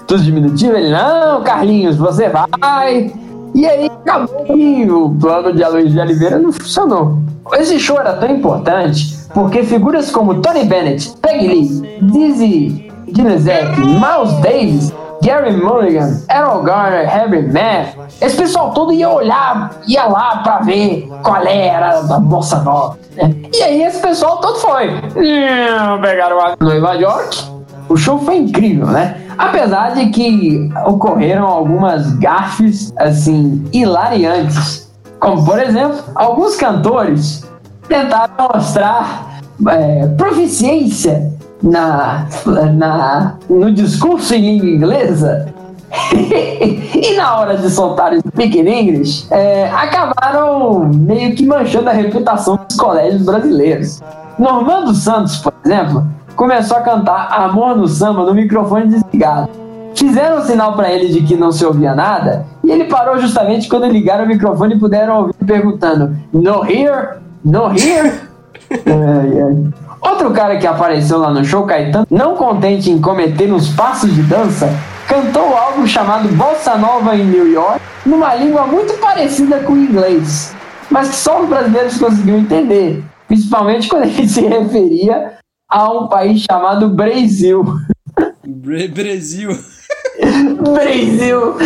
[SPEAKER 2] Tudo diminutivo. Ele, não, Carlinhos, você vai. E aí acabou que o plano de Aloysio de Oliveira não funcionou. Esse show era tão importante porque figuras como Tony Bennett, Peggy Lee, Dizzy Gillespie, Miles Davis, Gary Mulligan, Errol Garner, Harry Math, esse pessoal todo ia olhar, ia lá pra ver qual era da Bossa Nova. né? E aí esse pessoal todo foi. Pegaram em Nova York, o show foi incrível, né? Apesar de que ocorreram algumas gafes, assim, hilariantes. Como, por exemplo, alguns cantores tentaram mostrar é, proficiência na, na, no discurso em língua inglesa. e na hora de soltar o Speaking English, é, acabaram meio que manchando a reputação dos colégios brasileiros. Normando Santos, por exemplo, começou a cantar Amor no Samba no microfone desligado. Fizeram um sinal para ele de que não se ouvia nada e ele parou justamente quando ligaram o microfone e puderam ouvir perguntando: No here? No here? Ai, ai. Outro cara que apareceu lá no show, Caetano, não contente em cometer uns passos de dança, cantou algo chamado Bossa Nova em New York, numa língua muito parecida com o inglês, mas que só os brasileiros conseguiam entender, principalmente quando ele se referia a um país chamado Brasil.
[SPEAKER 3] Bre- Brasil.
[SPEAKER 2] Brasil!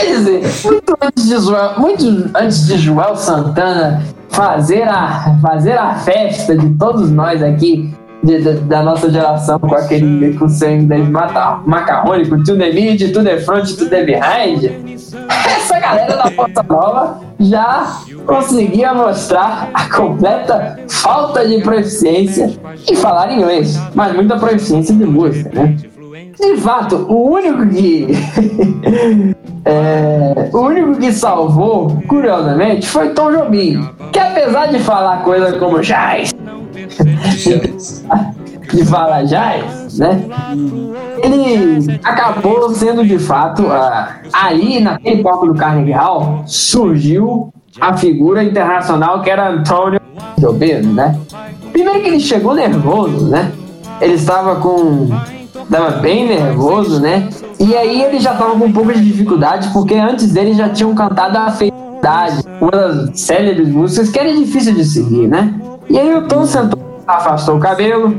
[SPEAKER 2] Quer dizer, muito antes de Joel, muito antes de Joel Santana fazer a, fazer a festa de todos nós aqui, de- de- da nossa geração, com aquele com seu inglês mata- macarrônico, to the mid, to the front, to the behind, essa galera da Bossa Nova já conseguia mostrar a completa falta de proficiência em falar inglês, mas muita proficiência de música, né? De fato, o único que. é, o único que salvou, curiosamente, foi Tom Jobim. Que apesar de falar coisa como jazz, de falar jazz, né? Ele acabou sendo de fato. ah, ali, naquele palco do Carnegie Hall, surgiu a figura internacional que era Antônio Jobim, né? Primeiro que ele chegou nervoso, né? Ele estava com Tava bem nervoso, né? E aí ele já tava com um pouco de dificuldade, porque antes dele já tinham cantado a Felicidade, uma das célebres músicas que era difícil de seguir, né? E aí o Tom sentou, afastou o cabelo,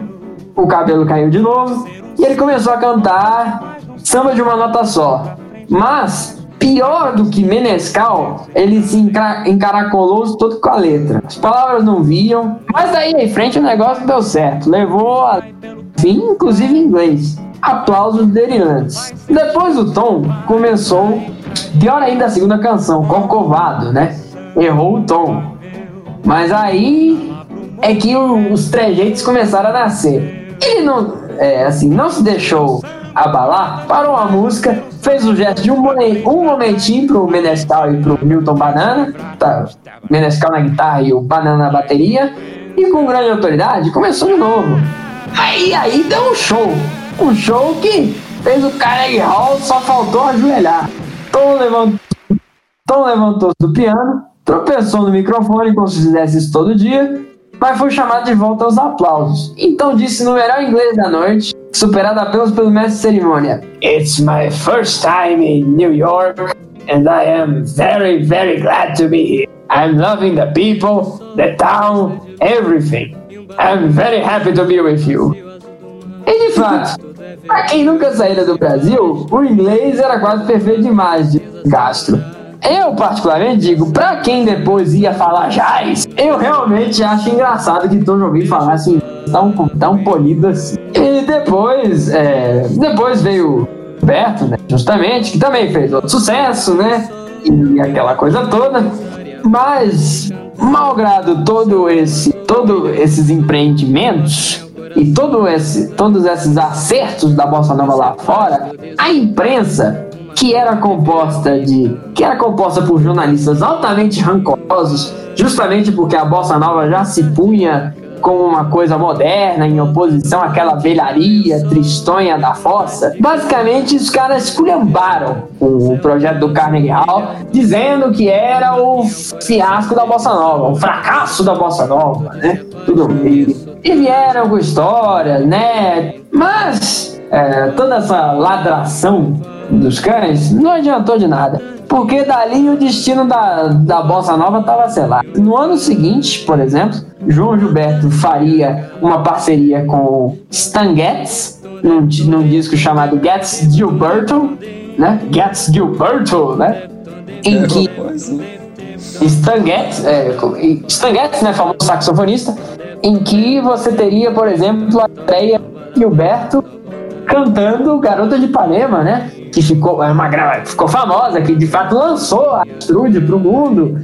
[SPEAKER 2] o cabelo caiu de novo, e ele começou a cantar samba de uma nota só. Mas, pior do que Menescal, ele se enca- encaracolou todo com a letra. As palavras não viam, mas daí em frente o negócio deu certo. Levou a fim, inclusive em inglês. aplausos delirantes. Depois o tom começou, pior ainda a segunda canção, Corcovado, né? Errou o tom. Mas aí é que os trejeitos começaram a nascer. Ele não, é, assim, não se deixou abalar, parou a música, fez o gesto de um, um momentinho pro Menescal e pro Milton Banana, tá, Menescal na guitarra e o Banana na bateria, e com grande autoridade começou de novo. Aí, aí deu um show, um show que fez o Carnegie Hall, só faltou ajoelhar. Tom levantou Tom levantou-se do piano, tropeçou no microfone como se fizesse isso todo dia, mas foi chamado de volta aos aplausos. Então disse no melhor inglês da noite, superado apenas pelo mestre de cerimônia: It's my first time in New York, and I am very, very glad to be here. I'm loving the people, the town, everything. I'm very happy to be with you. E de fato, pra quem nunca saíra do Brasil, o inglês era quase perfeito demais de Castro. Eu, particularmente, digo, pra quem depois ia falar jazz, eu realmente acho engraçado que Tom Jobim falasse um tão, tão polido assim. E depois, é, depois veio o Berto, né, justamente, que também fez outro sucesso, né, e aquela coisa toda. Mas, malgrado todo esse, todo esses empreendimentos, e todo esse, todos esses acertos da bossa nova lá fora, a imprensa que era composta de que era composta por jornalistas altamente rancorosos, justamente porque a bossa nova já se punha como uma coisa moderna em oposição àquela velharia tristonha da fossa. Basicamente, os caras esculhambaram o projeto do Carnegie Hall, dizendo que era o fiasco da bossa nova, o fracasso da bossa nova, né? Tudo e, e vieram com histórias, né? Mas é, toda essa ladração dos cães não adiantou de nada. Porque dali o destino da, da Bossa Nova estava selado. No ano seguinte, por exemplo, João Gilberto faria uma parceria com Stan Getz, num, num disco chamado Getz Gilberto, né? Getz Gilberto, né? Em que Stan Getz, é, Stan Getz, né, famoso saxofonista, em que você teria, por exemplo, a de Gilberto cantando Garota de Ipanema, né? Que ficou, é uma, gra- ficou famosa, que de fato lançou a Astrude pro mundo.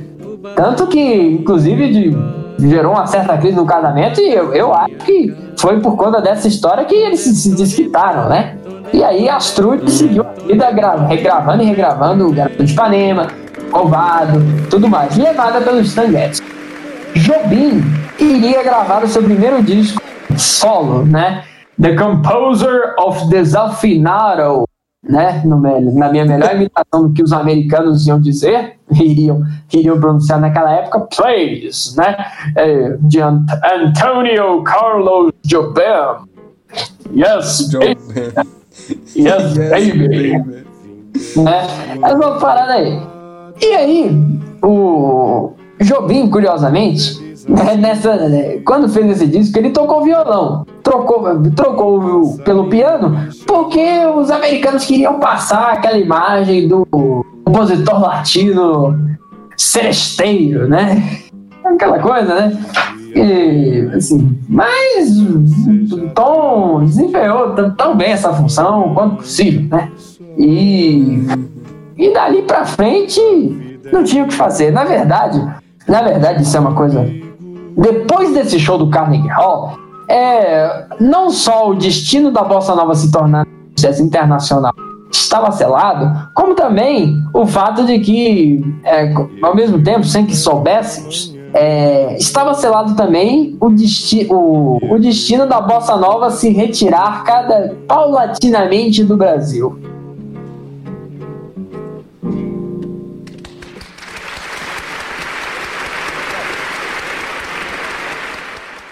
[SPEAKER 2] Tanto que, inclusive, de- gerou uma certa crise no casamento, e eu, eu acho que foi por conta dessa história que eles se, se desquitaram, né? E aí a Astrude seguiu a vida gra- regravando e regravando o Garota de Ipanema, Ovado, tudo mais, levada pelo Stan Getz. Jobim iria gravar o seu primeiro disco solo, né? The Composer of Desafinado, né? No na minha melhor imitação do que os americanos iam dizer, iriam, iriam pronunciar naquela época, Plays, né? É, de Ant- Antonio Carlos Jobim. Yes, baby. Yes, baby. Né? Essa parada aí. E aí, o Jobim, curiosamente, né, nessa, né, quando fez esse disco, ele tocou violão. Trocou, trocou pelo piano, porque os americanos queriam passar aquela imagem do compositor latino seresteiro, né? Aquela coisa, né? E, assim, mas o Tom desempenhou tão- tão bem essa função quanto possível, né? E e dali pra frente não tinha o que fazer. Na verdade, na verdade, isso é uma coisa. Depois desse show do Carnegie Hall, é, não só o destino da Bossa Nova se tornar sucesso internacional estava selado, como também o fato de que, é, ao mesmo tempo, sem que soubéssemos, é, estava selado também o, desti o, o destino da Bossa Nova se retirar cada paulatinamente do Brasil.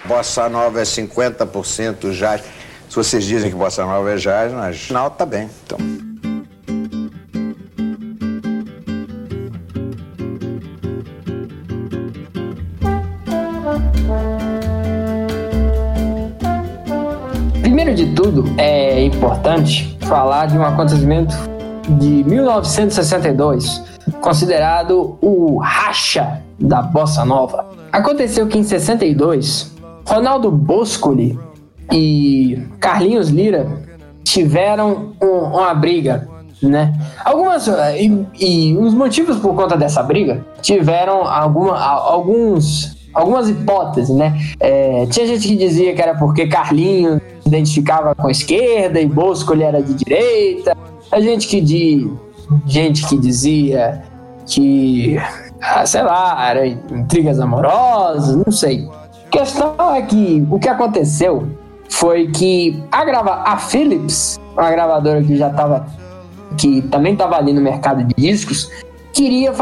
[SPEAKER 8] Bossa Nova é 50% jazz. Se vocês dizem que Bossa Nova é jazz, mas não, tá bem. Então.
[SPEAKER 2] Primeiro de tudo, é importante falar de um acontecimento de 1962, considerado o racha da bossa nova. Aconteceu que em 62, Ronaldo Boscoli e Carlinhos Lira tiveram um- uma briga, né? Algumas e, e os motivos por conta dessa briga tiveram alguma, alguns algumas hipóteses, né? É, tinha gente que dizia que era porque Carlinhos se identificava com a esquerda e Bosco ele era de direita. A gente que di, gente que dizia que ah, sei lá, era intrigas amorosas, não sei. Questão é que o que aconteceu foi que a grava a Philips, uma gravadora que já estava que também estava ali no mercado de discos, queria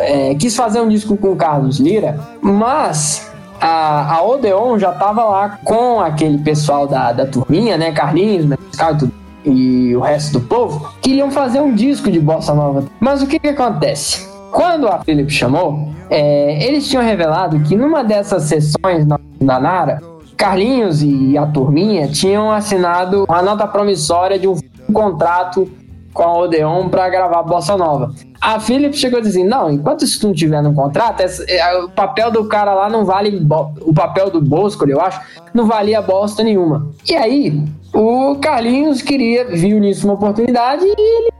[SPEAKER 2] é, quis fazer um disco com o Carlos Lira, mas a, a Odeon já estava lá com aquele pessoal da, da turminha, né, Carlinhos, Mescal e tudo, e o resto do povo, queriam fazer um disco de bossa nova. Mas o que que acontece? Quando a Philips chamou, é, eles tinham revelado que numa dessas sessões na, na Nara, Carlinhos e a turminha tinham assinado uma nota promissória de um contrato com a Odeon para gravar Bossa Nova. A Philips chegou a dizer: não, enquanto isso não tiver no contrato, essa- é, o papel do cara lá não vale. O papel do Bosco, eu acho, não valia bosta nenhuma. E aí, o Carlinhos queria, viu nisso uma oportunidade e ele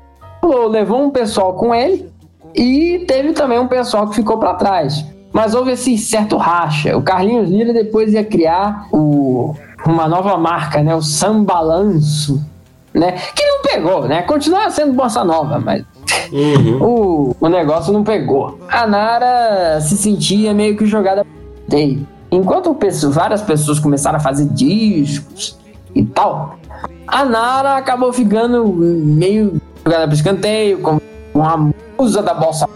[SPEAKER 2] falou, levou um pessoal com ele e teve também um pessoal que ficou para trás. Mas houve esse certo racha. O Carlinhos Lira depois ia criar o- uma nova marca, né? O Sambalanço, né? Que não pegou, né? Continua sendo bossa nova, mas o, o negócio não pegou. A Nara se sentia meio que jogada escanteio. Enquanto várias pessoas começaram a fazer discos e tal, a Nara acabou ficando meio jogada pro escanteio, como uma musa da bossa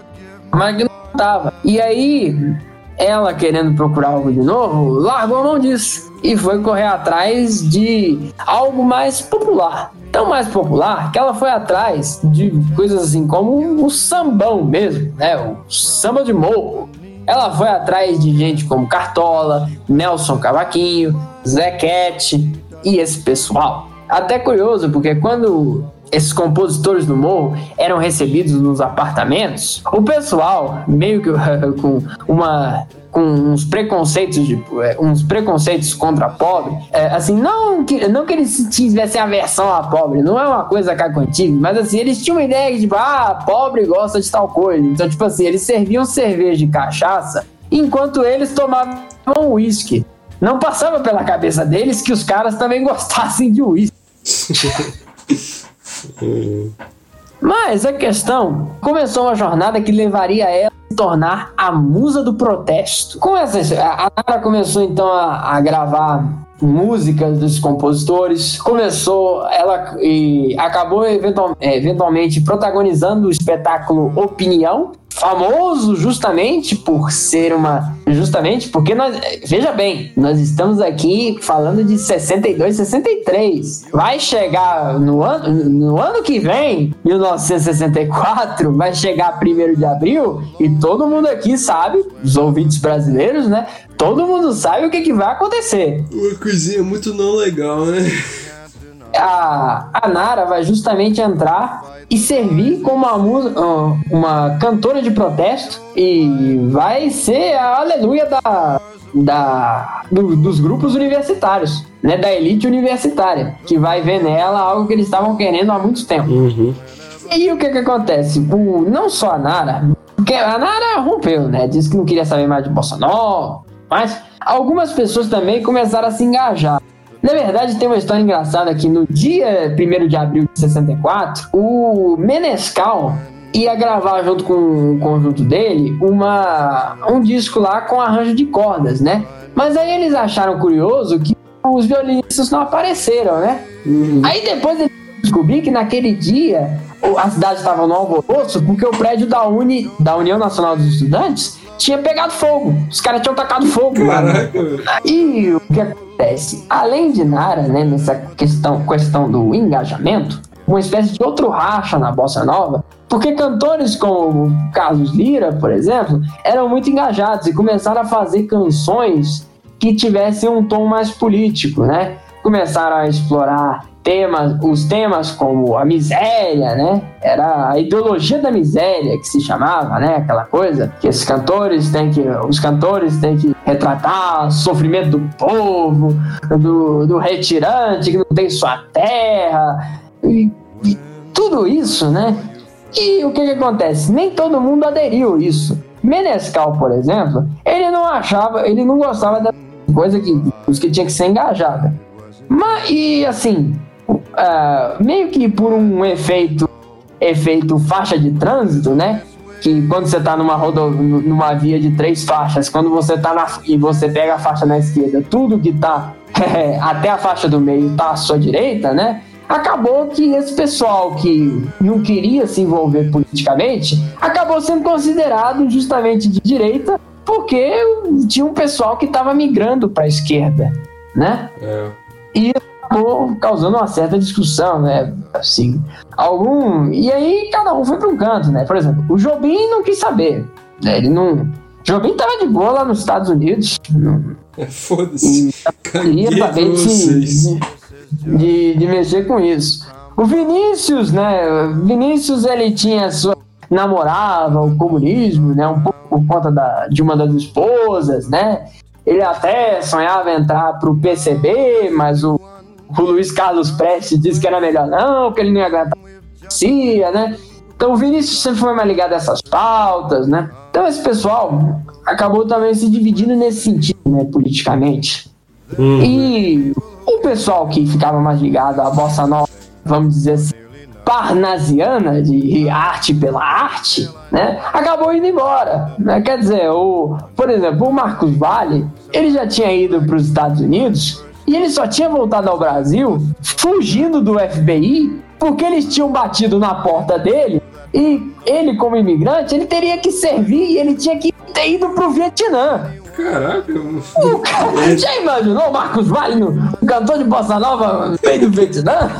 [SPEAKER 2] mas que não tava. E aí, ela querendo procurar algo de novo, largou a mão disso e foi correr atrás de algo mais popular. Tão mais popular que ela foi atrás de coisas assim como o sambão mesmo, né? O samba de morro. Ela foi atrás de gente como Cartola, Nelson Cavaquinho, Zé Cat e esse pessoal. Até curioso, porque quando esses compositores do morro eram recebidos nos apartamentos, o pessoal, meio que com uma com uns preconceitos de, é, uns preconceitos contra pobre, é, assim, não que, não que eles tivessem aversão a pobre, não é uma coisa cacontívia, mas assim, eles tinham uma ideia de tipo, ah, pobre gosta de tal coisa. Então, tipo assim, eles serviam cerveja e cachaça enquanto eles tomavam uísque. Não passava pela cabeça deles que os caras também gostassem de uísque. Mas a questão começou uma jornada que levaria ela a se tornar a musa do protesto. Com essa, a Nara começou então a, a gravar músicas dos compositores, começou ela e acabou eventual- é, eventualmente protagonizando o espetáculo Opinião, famoso justamente por ser uma justamente porque nós veja bem, nós estamos aqui falando de 62, 63. Vai chegar no ano no ano que vem, 1964, vai chegar 1 de abril e todo mundo aqui sabe, os ouvintes brasileiros, né? Todo mundo sabe o que, que vai acontecer.
[SPEAKER 3] Uma coisinha muito não legal, né?
[SPEAKER 2] a, a Nara vai justamente entrar e servir como uma, uma cantora de protesto e vai ser a aleluia da, da, do- dos grupos universitários, né, da elite universitária, que vai ver nela algo que eles estavam querendo há muito tempo. E o que que acontece? O, não só a Nara, porque a Nara rompeu, né? Disse que não queria saber mais de Bossa Nova, mas algumas pessoas também começaram a se engajar. Na verdade, tem uma história engraçada que no dia 1 de abril de 64, o Menescal ia gravar junto com o conjunto dele uma, um disco lá com arranjo de cordas, né? Mas aí eles acharam curioso que os violinistas não apareceram, né? Aí depois eles descobri que naquele dia a cidade estava no alvoroço porque o prédio da Uni, da União Nacional dos Estudantes, tinha pegado fogo. Os caras tinham tacado fogo lá. né? E o que acontece? Além de Nara, né, nessa questão, questão do engajamento, uma espécie de outro racha na bossa nova, porque cantores como Carlos Lira, por exemplo, eram muito engajados e começaram a fazer canções que tivessem um tom mais político, né? Começaram a explorar temas, os temas como a miséria, né? Era a ideologia da miséria que se chamava, né? Aquela coisa que esses cantores têm que, os cantores têm que retratar o sofrimento do povo, do, do retirante que não tem sua terra e, e tudo isso, né? E o que, que acontece? Nem todo mundo aderiu a isso. Menescal, por exemplo, ele não achava, ele não gostava da coisa que, que tinha que ser engajada. Mas, e assim, uh, meio que por um efeito efeito faixa de trânsito, né? Que quando você tá numa numa via de três faixas, quando você tá na e você pega a faixa na esquerda, tudo que tá até a faixa do meio tá à sua direita, né? Acabou que esse pessoal que não queria se envolver politicamente acabou sendo considerado justamente de direita porque tinha um pessoal que estava migrando para a esquerda, né? É. E acabou causando uma certa discussão, né? Assim, algum. E aí cada um foi para um canto, né? Por exemplo, o Jobim não quis saber. Né? Ele não. Jobim tava de boa lá nos Estados Unidos.
[SPEAKER 3] É, Foda-se.
[SPEAKER 2] Queria saber de, de, de mexer com isso. O Vinícius, né? Vinícius ele tinha sua namorava o comunismo, né? Um pouco por conta da, de uma das esposas, né? Ele até sonhava entrar para o PCB, mas o o Luiz Carlos Prestes disse que era melhor não, que ele não ia aguentar a né? Então o Vinícius sempre foi mais ligado a essas pautas, né? Então esse pessoal acabou também se dividindo nesse sentido, né, politicamente. Uhum. E o pessoal que ficava mais ligado à bossa nova, vamos dizer assim, parnasiana, de arte pela arte, né, acabou indo embora. Né? Quer dizer, o, por exemplo, o Marcos Vale, ele já tinha ido para os Estados Unidos e ele só tinha voltado ao Brasil fugindo do FBI porque eles tinham batido na porta dele e ele, como imigrante, ele teria que servir e ele tinha que ter ido pro Vietnã.
[SPEAKER 3] Caraca,
[SPEAKER 2] o cara, já imaginou Marcos Vale, um cantor de bossa nova veio do Vietnã?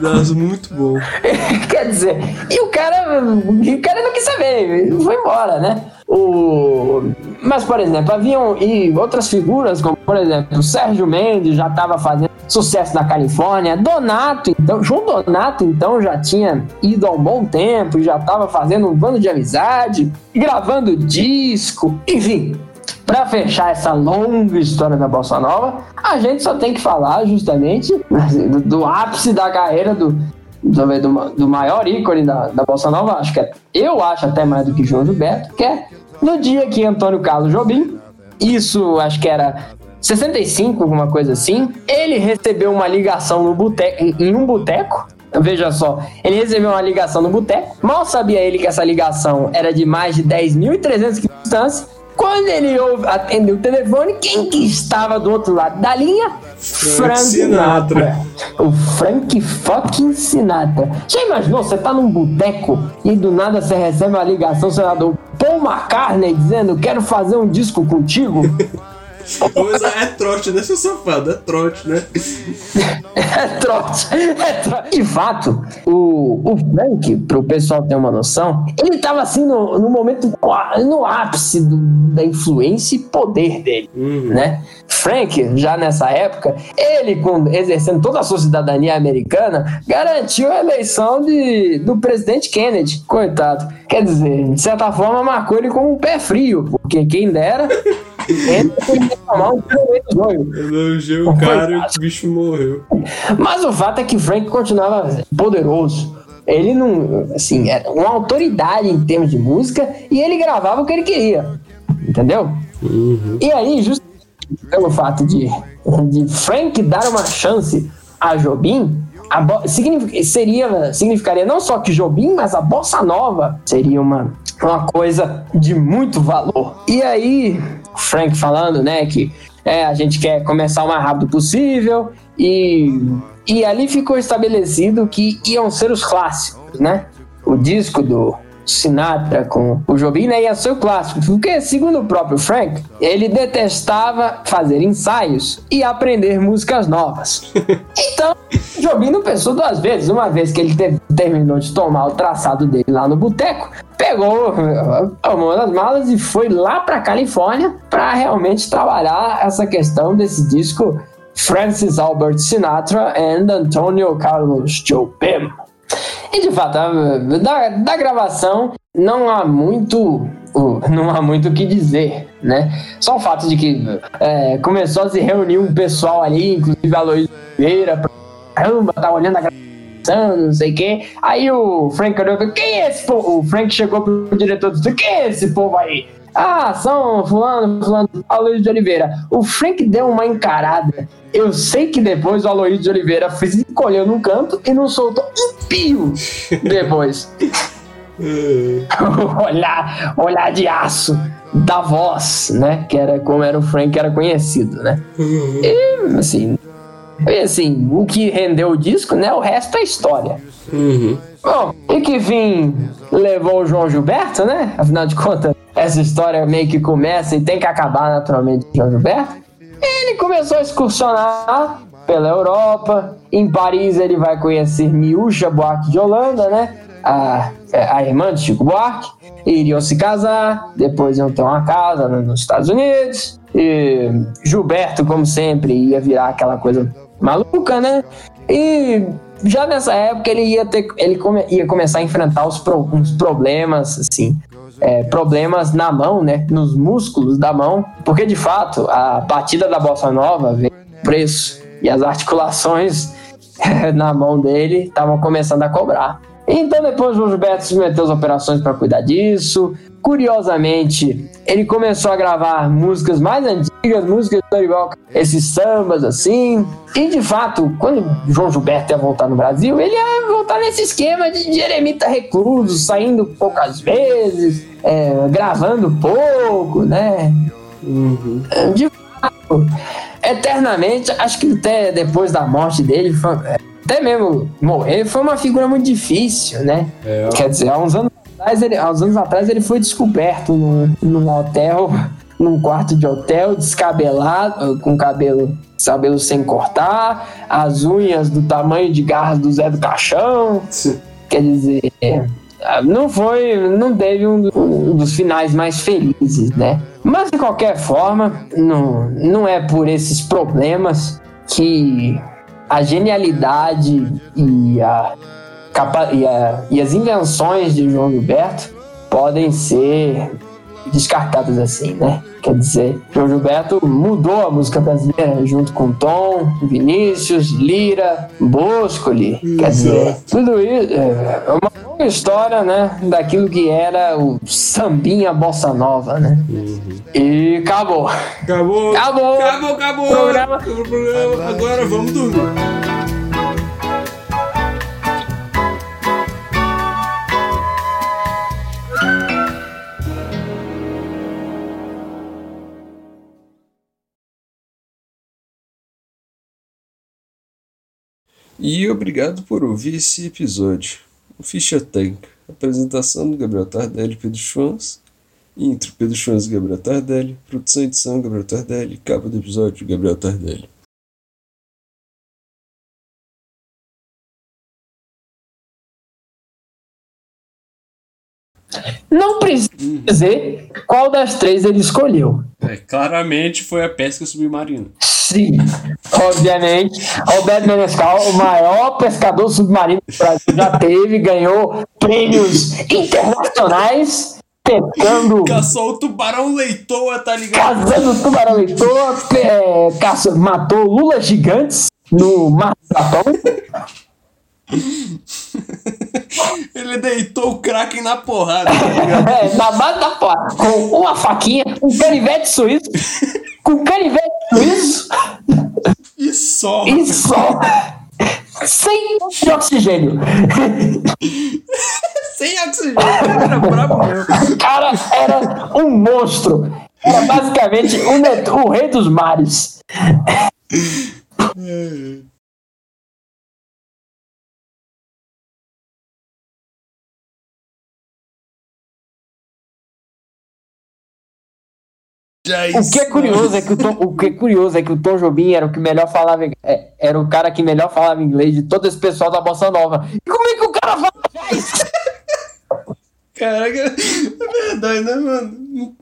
[SPEAKER 3] Dar muito bom.
[SPEAKER 2] Quer dizer, e o cara, o cara não quis saber, foi embora, né? O... Mas, por exemplo, haviam e outras figuras, como por exemplo, o Sérgio Mendes já estava fazendo sucesso na Califórnia, Donato, então, João Donato, então, já tinha ido há um bom tempo, já estava fazendo um bando de amizade, gravando disco, enfim. Para fechar essa longa história da Bossa Nova, a gente só tem que falar justamente do, do ápice da carreira do, do, do, do maior ícone da, da Bossa Nova, acho que é, eu acho até mais do que João Gilberto, que é no dia que Antônio Carlos Jobim, isso acho que era 65, alguma coisa assim, ele recebeu uma ligação no boteco, em um boteco. Veja só, ele recebeu uma ligação no boteco. Mal sabia ele que essa ligação era de mais de 10.300 de distância. Quando ele ouve, atendeu o telefone, quem que estava do outro lado da linha?
[SPEAKER 3] Frank Sinatra.
[SPEAKER 2] O Frank fucking Sinatra. Já imaginou? Você tá num boteco e do nada você recebe uma ligação, senador Paul McCartney dizendo: Quero fazer um disco contigo.
[SPEAKER 3] Coisa é trote, né, seu safado? É trote, né?
[SPEAKER 2] é trote. É trote. De fato, o, o Frank, pro pessoal ter uma noção, ele tava assim no, no momento, no ápice do, da influência e poder dele, uhum. né? Frank, já nessa época, ele, com, exercendo toda a sua cidadania americana, garantiu a eleição de, do presidente Kennedy. Coitado. Quer dizer, de certa forma, marcou ele com um pé frio, porque quem dera.
[SPEAKER 3] Elogiou o cara e o bicho morreu.
[SPEAKER 2] Mas o fato é que Frank continuava poderoso. Ele não, assim, era uma autoridade em termos de música e ele gravava o que ele queria. Entendeu? Uhum. E aí, justamente pelo fato de, de Frank dar uma chance a Jobim, a signific, seria, significaria não só que Jobim, mas a bossa nova seria uma, uma coisa de muito valor. E aí, Frank falando, né, que é, a gente quer começar o mais rápido possível e, e ali ficou estabelecido que iam ser os clássicos, né? O disco do Sinatra com o Jobim, né, ia ser o clássico, porque segundo o próprio Frank, ele detestava fazer ensaios e aprender músicas novas. Então, Jobim não pensou duas vezes, uma vez que ele teve, terminou de tomar o traçado dele lá no boteco, pegou uma das malas e foi lá para Califórnia para realmente trabalhar essa questão desse disco Francis Albert Sinatra and Antonio Carlos Jobim. E de fato, a- da, da gravação não há muito não há muito o que dizer, né? Só o fato de que é, começou a se reunir um pessoal ali, inclusive a Luiz Oliveira, pra- caramba, tá olhando a gravação, não sei o quê. Aí o Frank olhou e quem é esse povo? O Frank chegou pro diretor e disse, quem é esse povo aí? Ah, são fulano, fulano, Aloysio de Oliveira. O Frank deu uma encarada. Eu sei que depois o Aloysio de Oliveira fez encolheu num canto e não soltou um pio depois. olhar, olhar de aço da voz, né? Que era como era o Frank era conhecido, né? E assim, e, assim, o que rendeu o disco, né? O resto é história. Bom, e que fim levou o João Gilberto, né? Afinal de contas, essa história meio que começa e tem que acabar naturalmente com o João Gilberto. Ele começou a excursionar pela Europa. Em Paris ele vai conhecer Miúcha Buarque de Holanda, né? A, a irmã de Chico Buarque. E iriam se casar, depois iam ter uma casa no- nos Estados Unidos. E Gilberto, como sempre, ia virar aquela coisa maluca, né? E já nessa época ele ia ter, ele come- ia começar a enfrentar os pro- uns problemas, assim, é, problemas na mão, né? Nos músculos da mão, porque de fato a batida da bossa nova veio preço e as articulações na mão dele estavam começando a cobrar. Então depois o João Gilberto submeteu as operações para cuidar disso. Curiosamente, ele começou a gravar músicas mais antigas, músicas do Dorival, esses sambas assim. E de fato, quando João Gilberto ia voltar no Brasil, ele ia voltar nesse esquema de Jeremita recluso, saindo poucas vezes, é, gravando pouco, né? De fato, eternamente, acho que até depois da morte dele, foi- até mesmo morrer, foi uma figura muito difícil, né?
[SPEAKER 3] É,
[SPEAKER 2] Quer dizer, há uns anos atrás ele, há uns anos atrás ele foi descoberto num, num hotel, num quarto de hotel, descabelado, com cabelo, cabelo sem cortar, as unhas do tamanho de garras do Zé do Caixão. Quer dizer, não foi, não teve um, um dos finais mais felizes, né? Mas de qualquer forma, não, não é por esses problemas que a genialidade e, a, e, a- e as invenções de João Gilberto podem ser descartadas assim, né? Quer dizer, João Gilberto mudou a música brasileira junto com Tom, Vinícius, Lira, Boscoli. Quer dizer, tudo isso é uma longa história, né? Daquilo que era o sambinha bossa nova, né? E acabou.
[SPEAKER 3] Acabou.
[SPEAKER 2] Acabou.
[SPEAKER 3] Acabou, acabou.
[SPEAKER 2] Programa.
[SPEAKER 3] Acabou o programa. Agora vamos dormir. E obrigado por ouvir esse episódio. O Ficha Tank. Apresentação do Gabriel Tardelli e Pedro Schwanz. Intro Pedro Schwanz e Gabriel Tardelli. Produção e edição Gabriel Tardelli. Capa do episódio Gabriel Tardelli.
[SPEAKER 2] Não precisa dizer qual das três ele escolheu.
[SPEAKER 3] É, claramente foi a pesca submarina.
[SPEAKER 2] Sim, obviamente. Roberto Menescal, o maior pescador submarino que o Brasil já teve, ganhou prêmios internacionais pescando.
[SPEAKER 3] Caçou o tubarão leitoa, tá ligado?
[SPEAKER 2] Caçando tubarão leitor, é, caça- matou lulas gigantes no Mar do Japão.
[SPEAKER 3] Ele deitou o Kraken na porrada, tá?
[SPEAKER 2] É, na base da porta, com uma faquinha, um canivete suíço, com canivete suíço
[SPEAKER 3] E só.
[SPEAKER 2] e só. Sem de oxigênio.
[SPEAKER 3] Sem oxigênio. Era brabo mesmo.
[SPEAKER 2] O cara era um monstro. Era basicamente o, o rei dos mares. O que é curioso é que o Tom, o que é curioso é que o Tom Jobim era o que melhor falava é, era o cara que melhor falava inglês de todo esse pessoal da bossa nova. E como é que o cara fala jazz?
[SPEAKER 3] Caraca, é verdade, né, mano?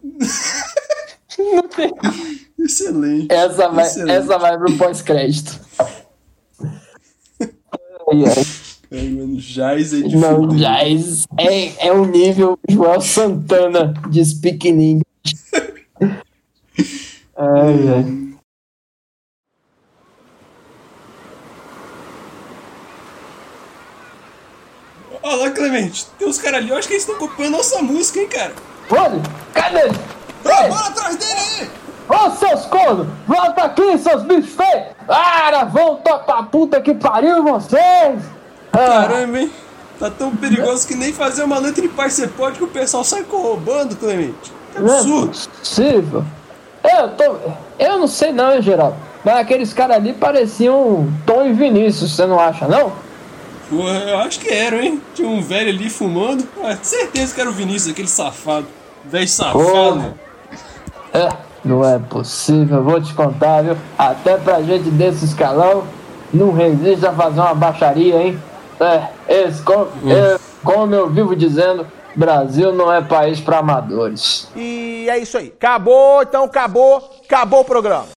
[SPEAKER 2] Não tem.
[SPEAKER 3] Excelente.
[SPEAKER 2] Essa vai,
[SPEAKER 3] excelente.
[SPEAKER 2] essa vai pro pós-crédito. Ai,
[SPEAKER 3] mano, Jazz é de
[SPEAKER 2] Não. Jazz é, é o nível Joel Santana de Speaking English. Ai, ai.
[SPEAKER 3] Olha lá, Clemente. Tem uns caras ali, eu acho que eles estão copiando nossa música, hein, cara.
[SPEAKER 2] Olha, cadê ele?
[SPEAKER 3] Bora atrás dele aí!
[SPEAKER 2] Ô, seus cornos! Volta aqui, seus bichos feios! Para, vão pra puta que pariu vocês! Ah,
[SPEAKER 3] Caramba, hein? Tá tão perigoso que nem fazer uma letra em par você pode que o pessoal sai corrombando, Clemente. Que
[SPEAKER 2] não é
[SPEAKER 3] absurdo.
[SPEAKER 2] possível. Eu tô. Eu não sei não, hein, Geraldo. Mas aqueles caras ali pareciam Tom e Vinícius, você não acha, não?
[SPEAKER 3] Pô, eu acho que eram, hein? Tinha um velho ali fumando. Ah, certeza que era o Vinícius, aquele safado. Velho safado.
[SPEAKER 2] É, não é possível, vou te contar, viu? Até pra gente desse escalão, não resiste a fazer uma baixaria, hein? É, esse, como, é, como eu vivo dizendo, Brasil não é país pra amadores.
[SPEAKER 11] E é isso aí. Acabou, então acabou, acabou o programa.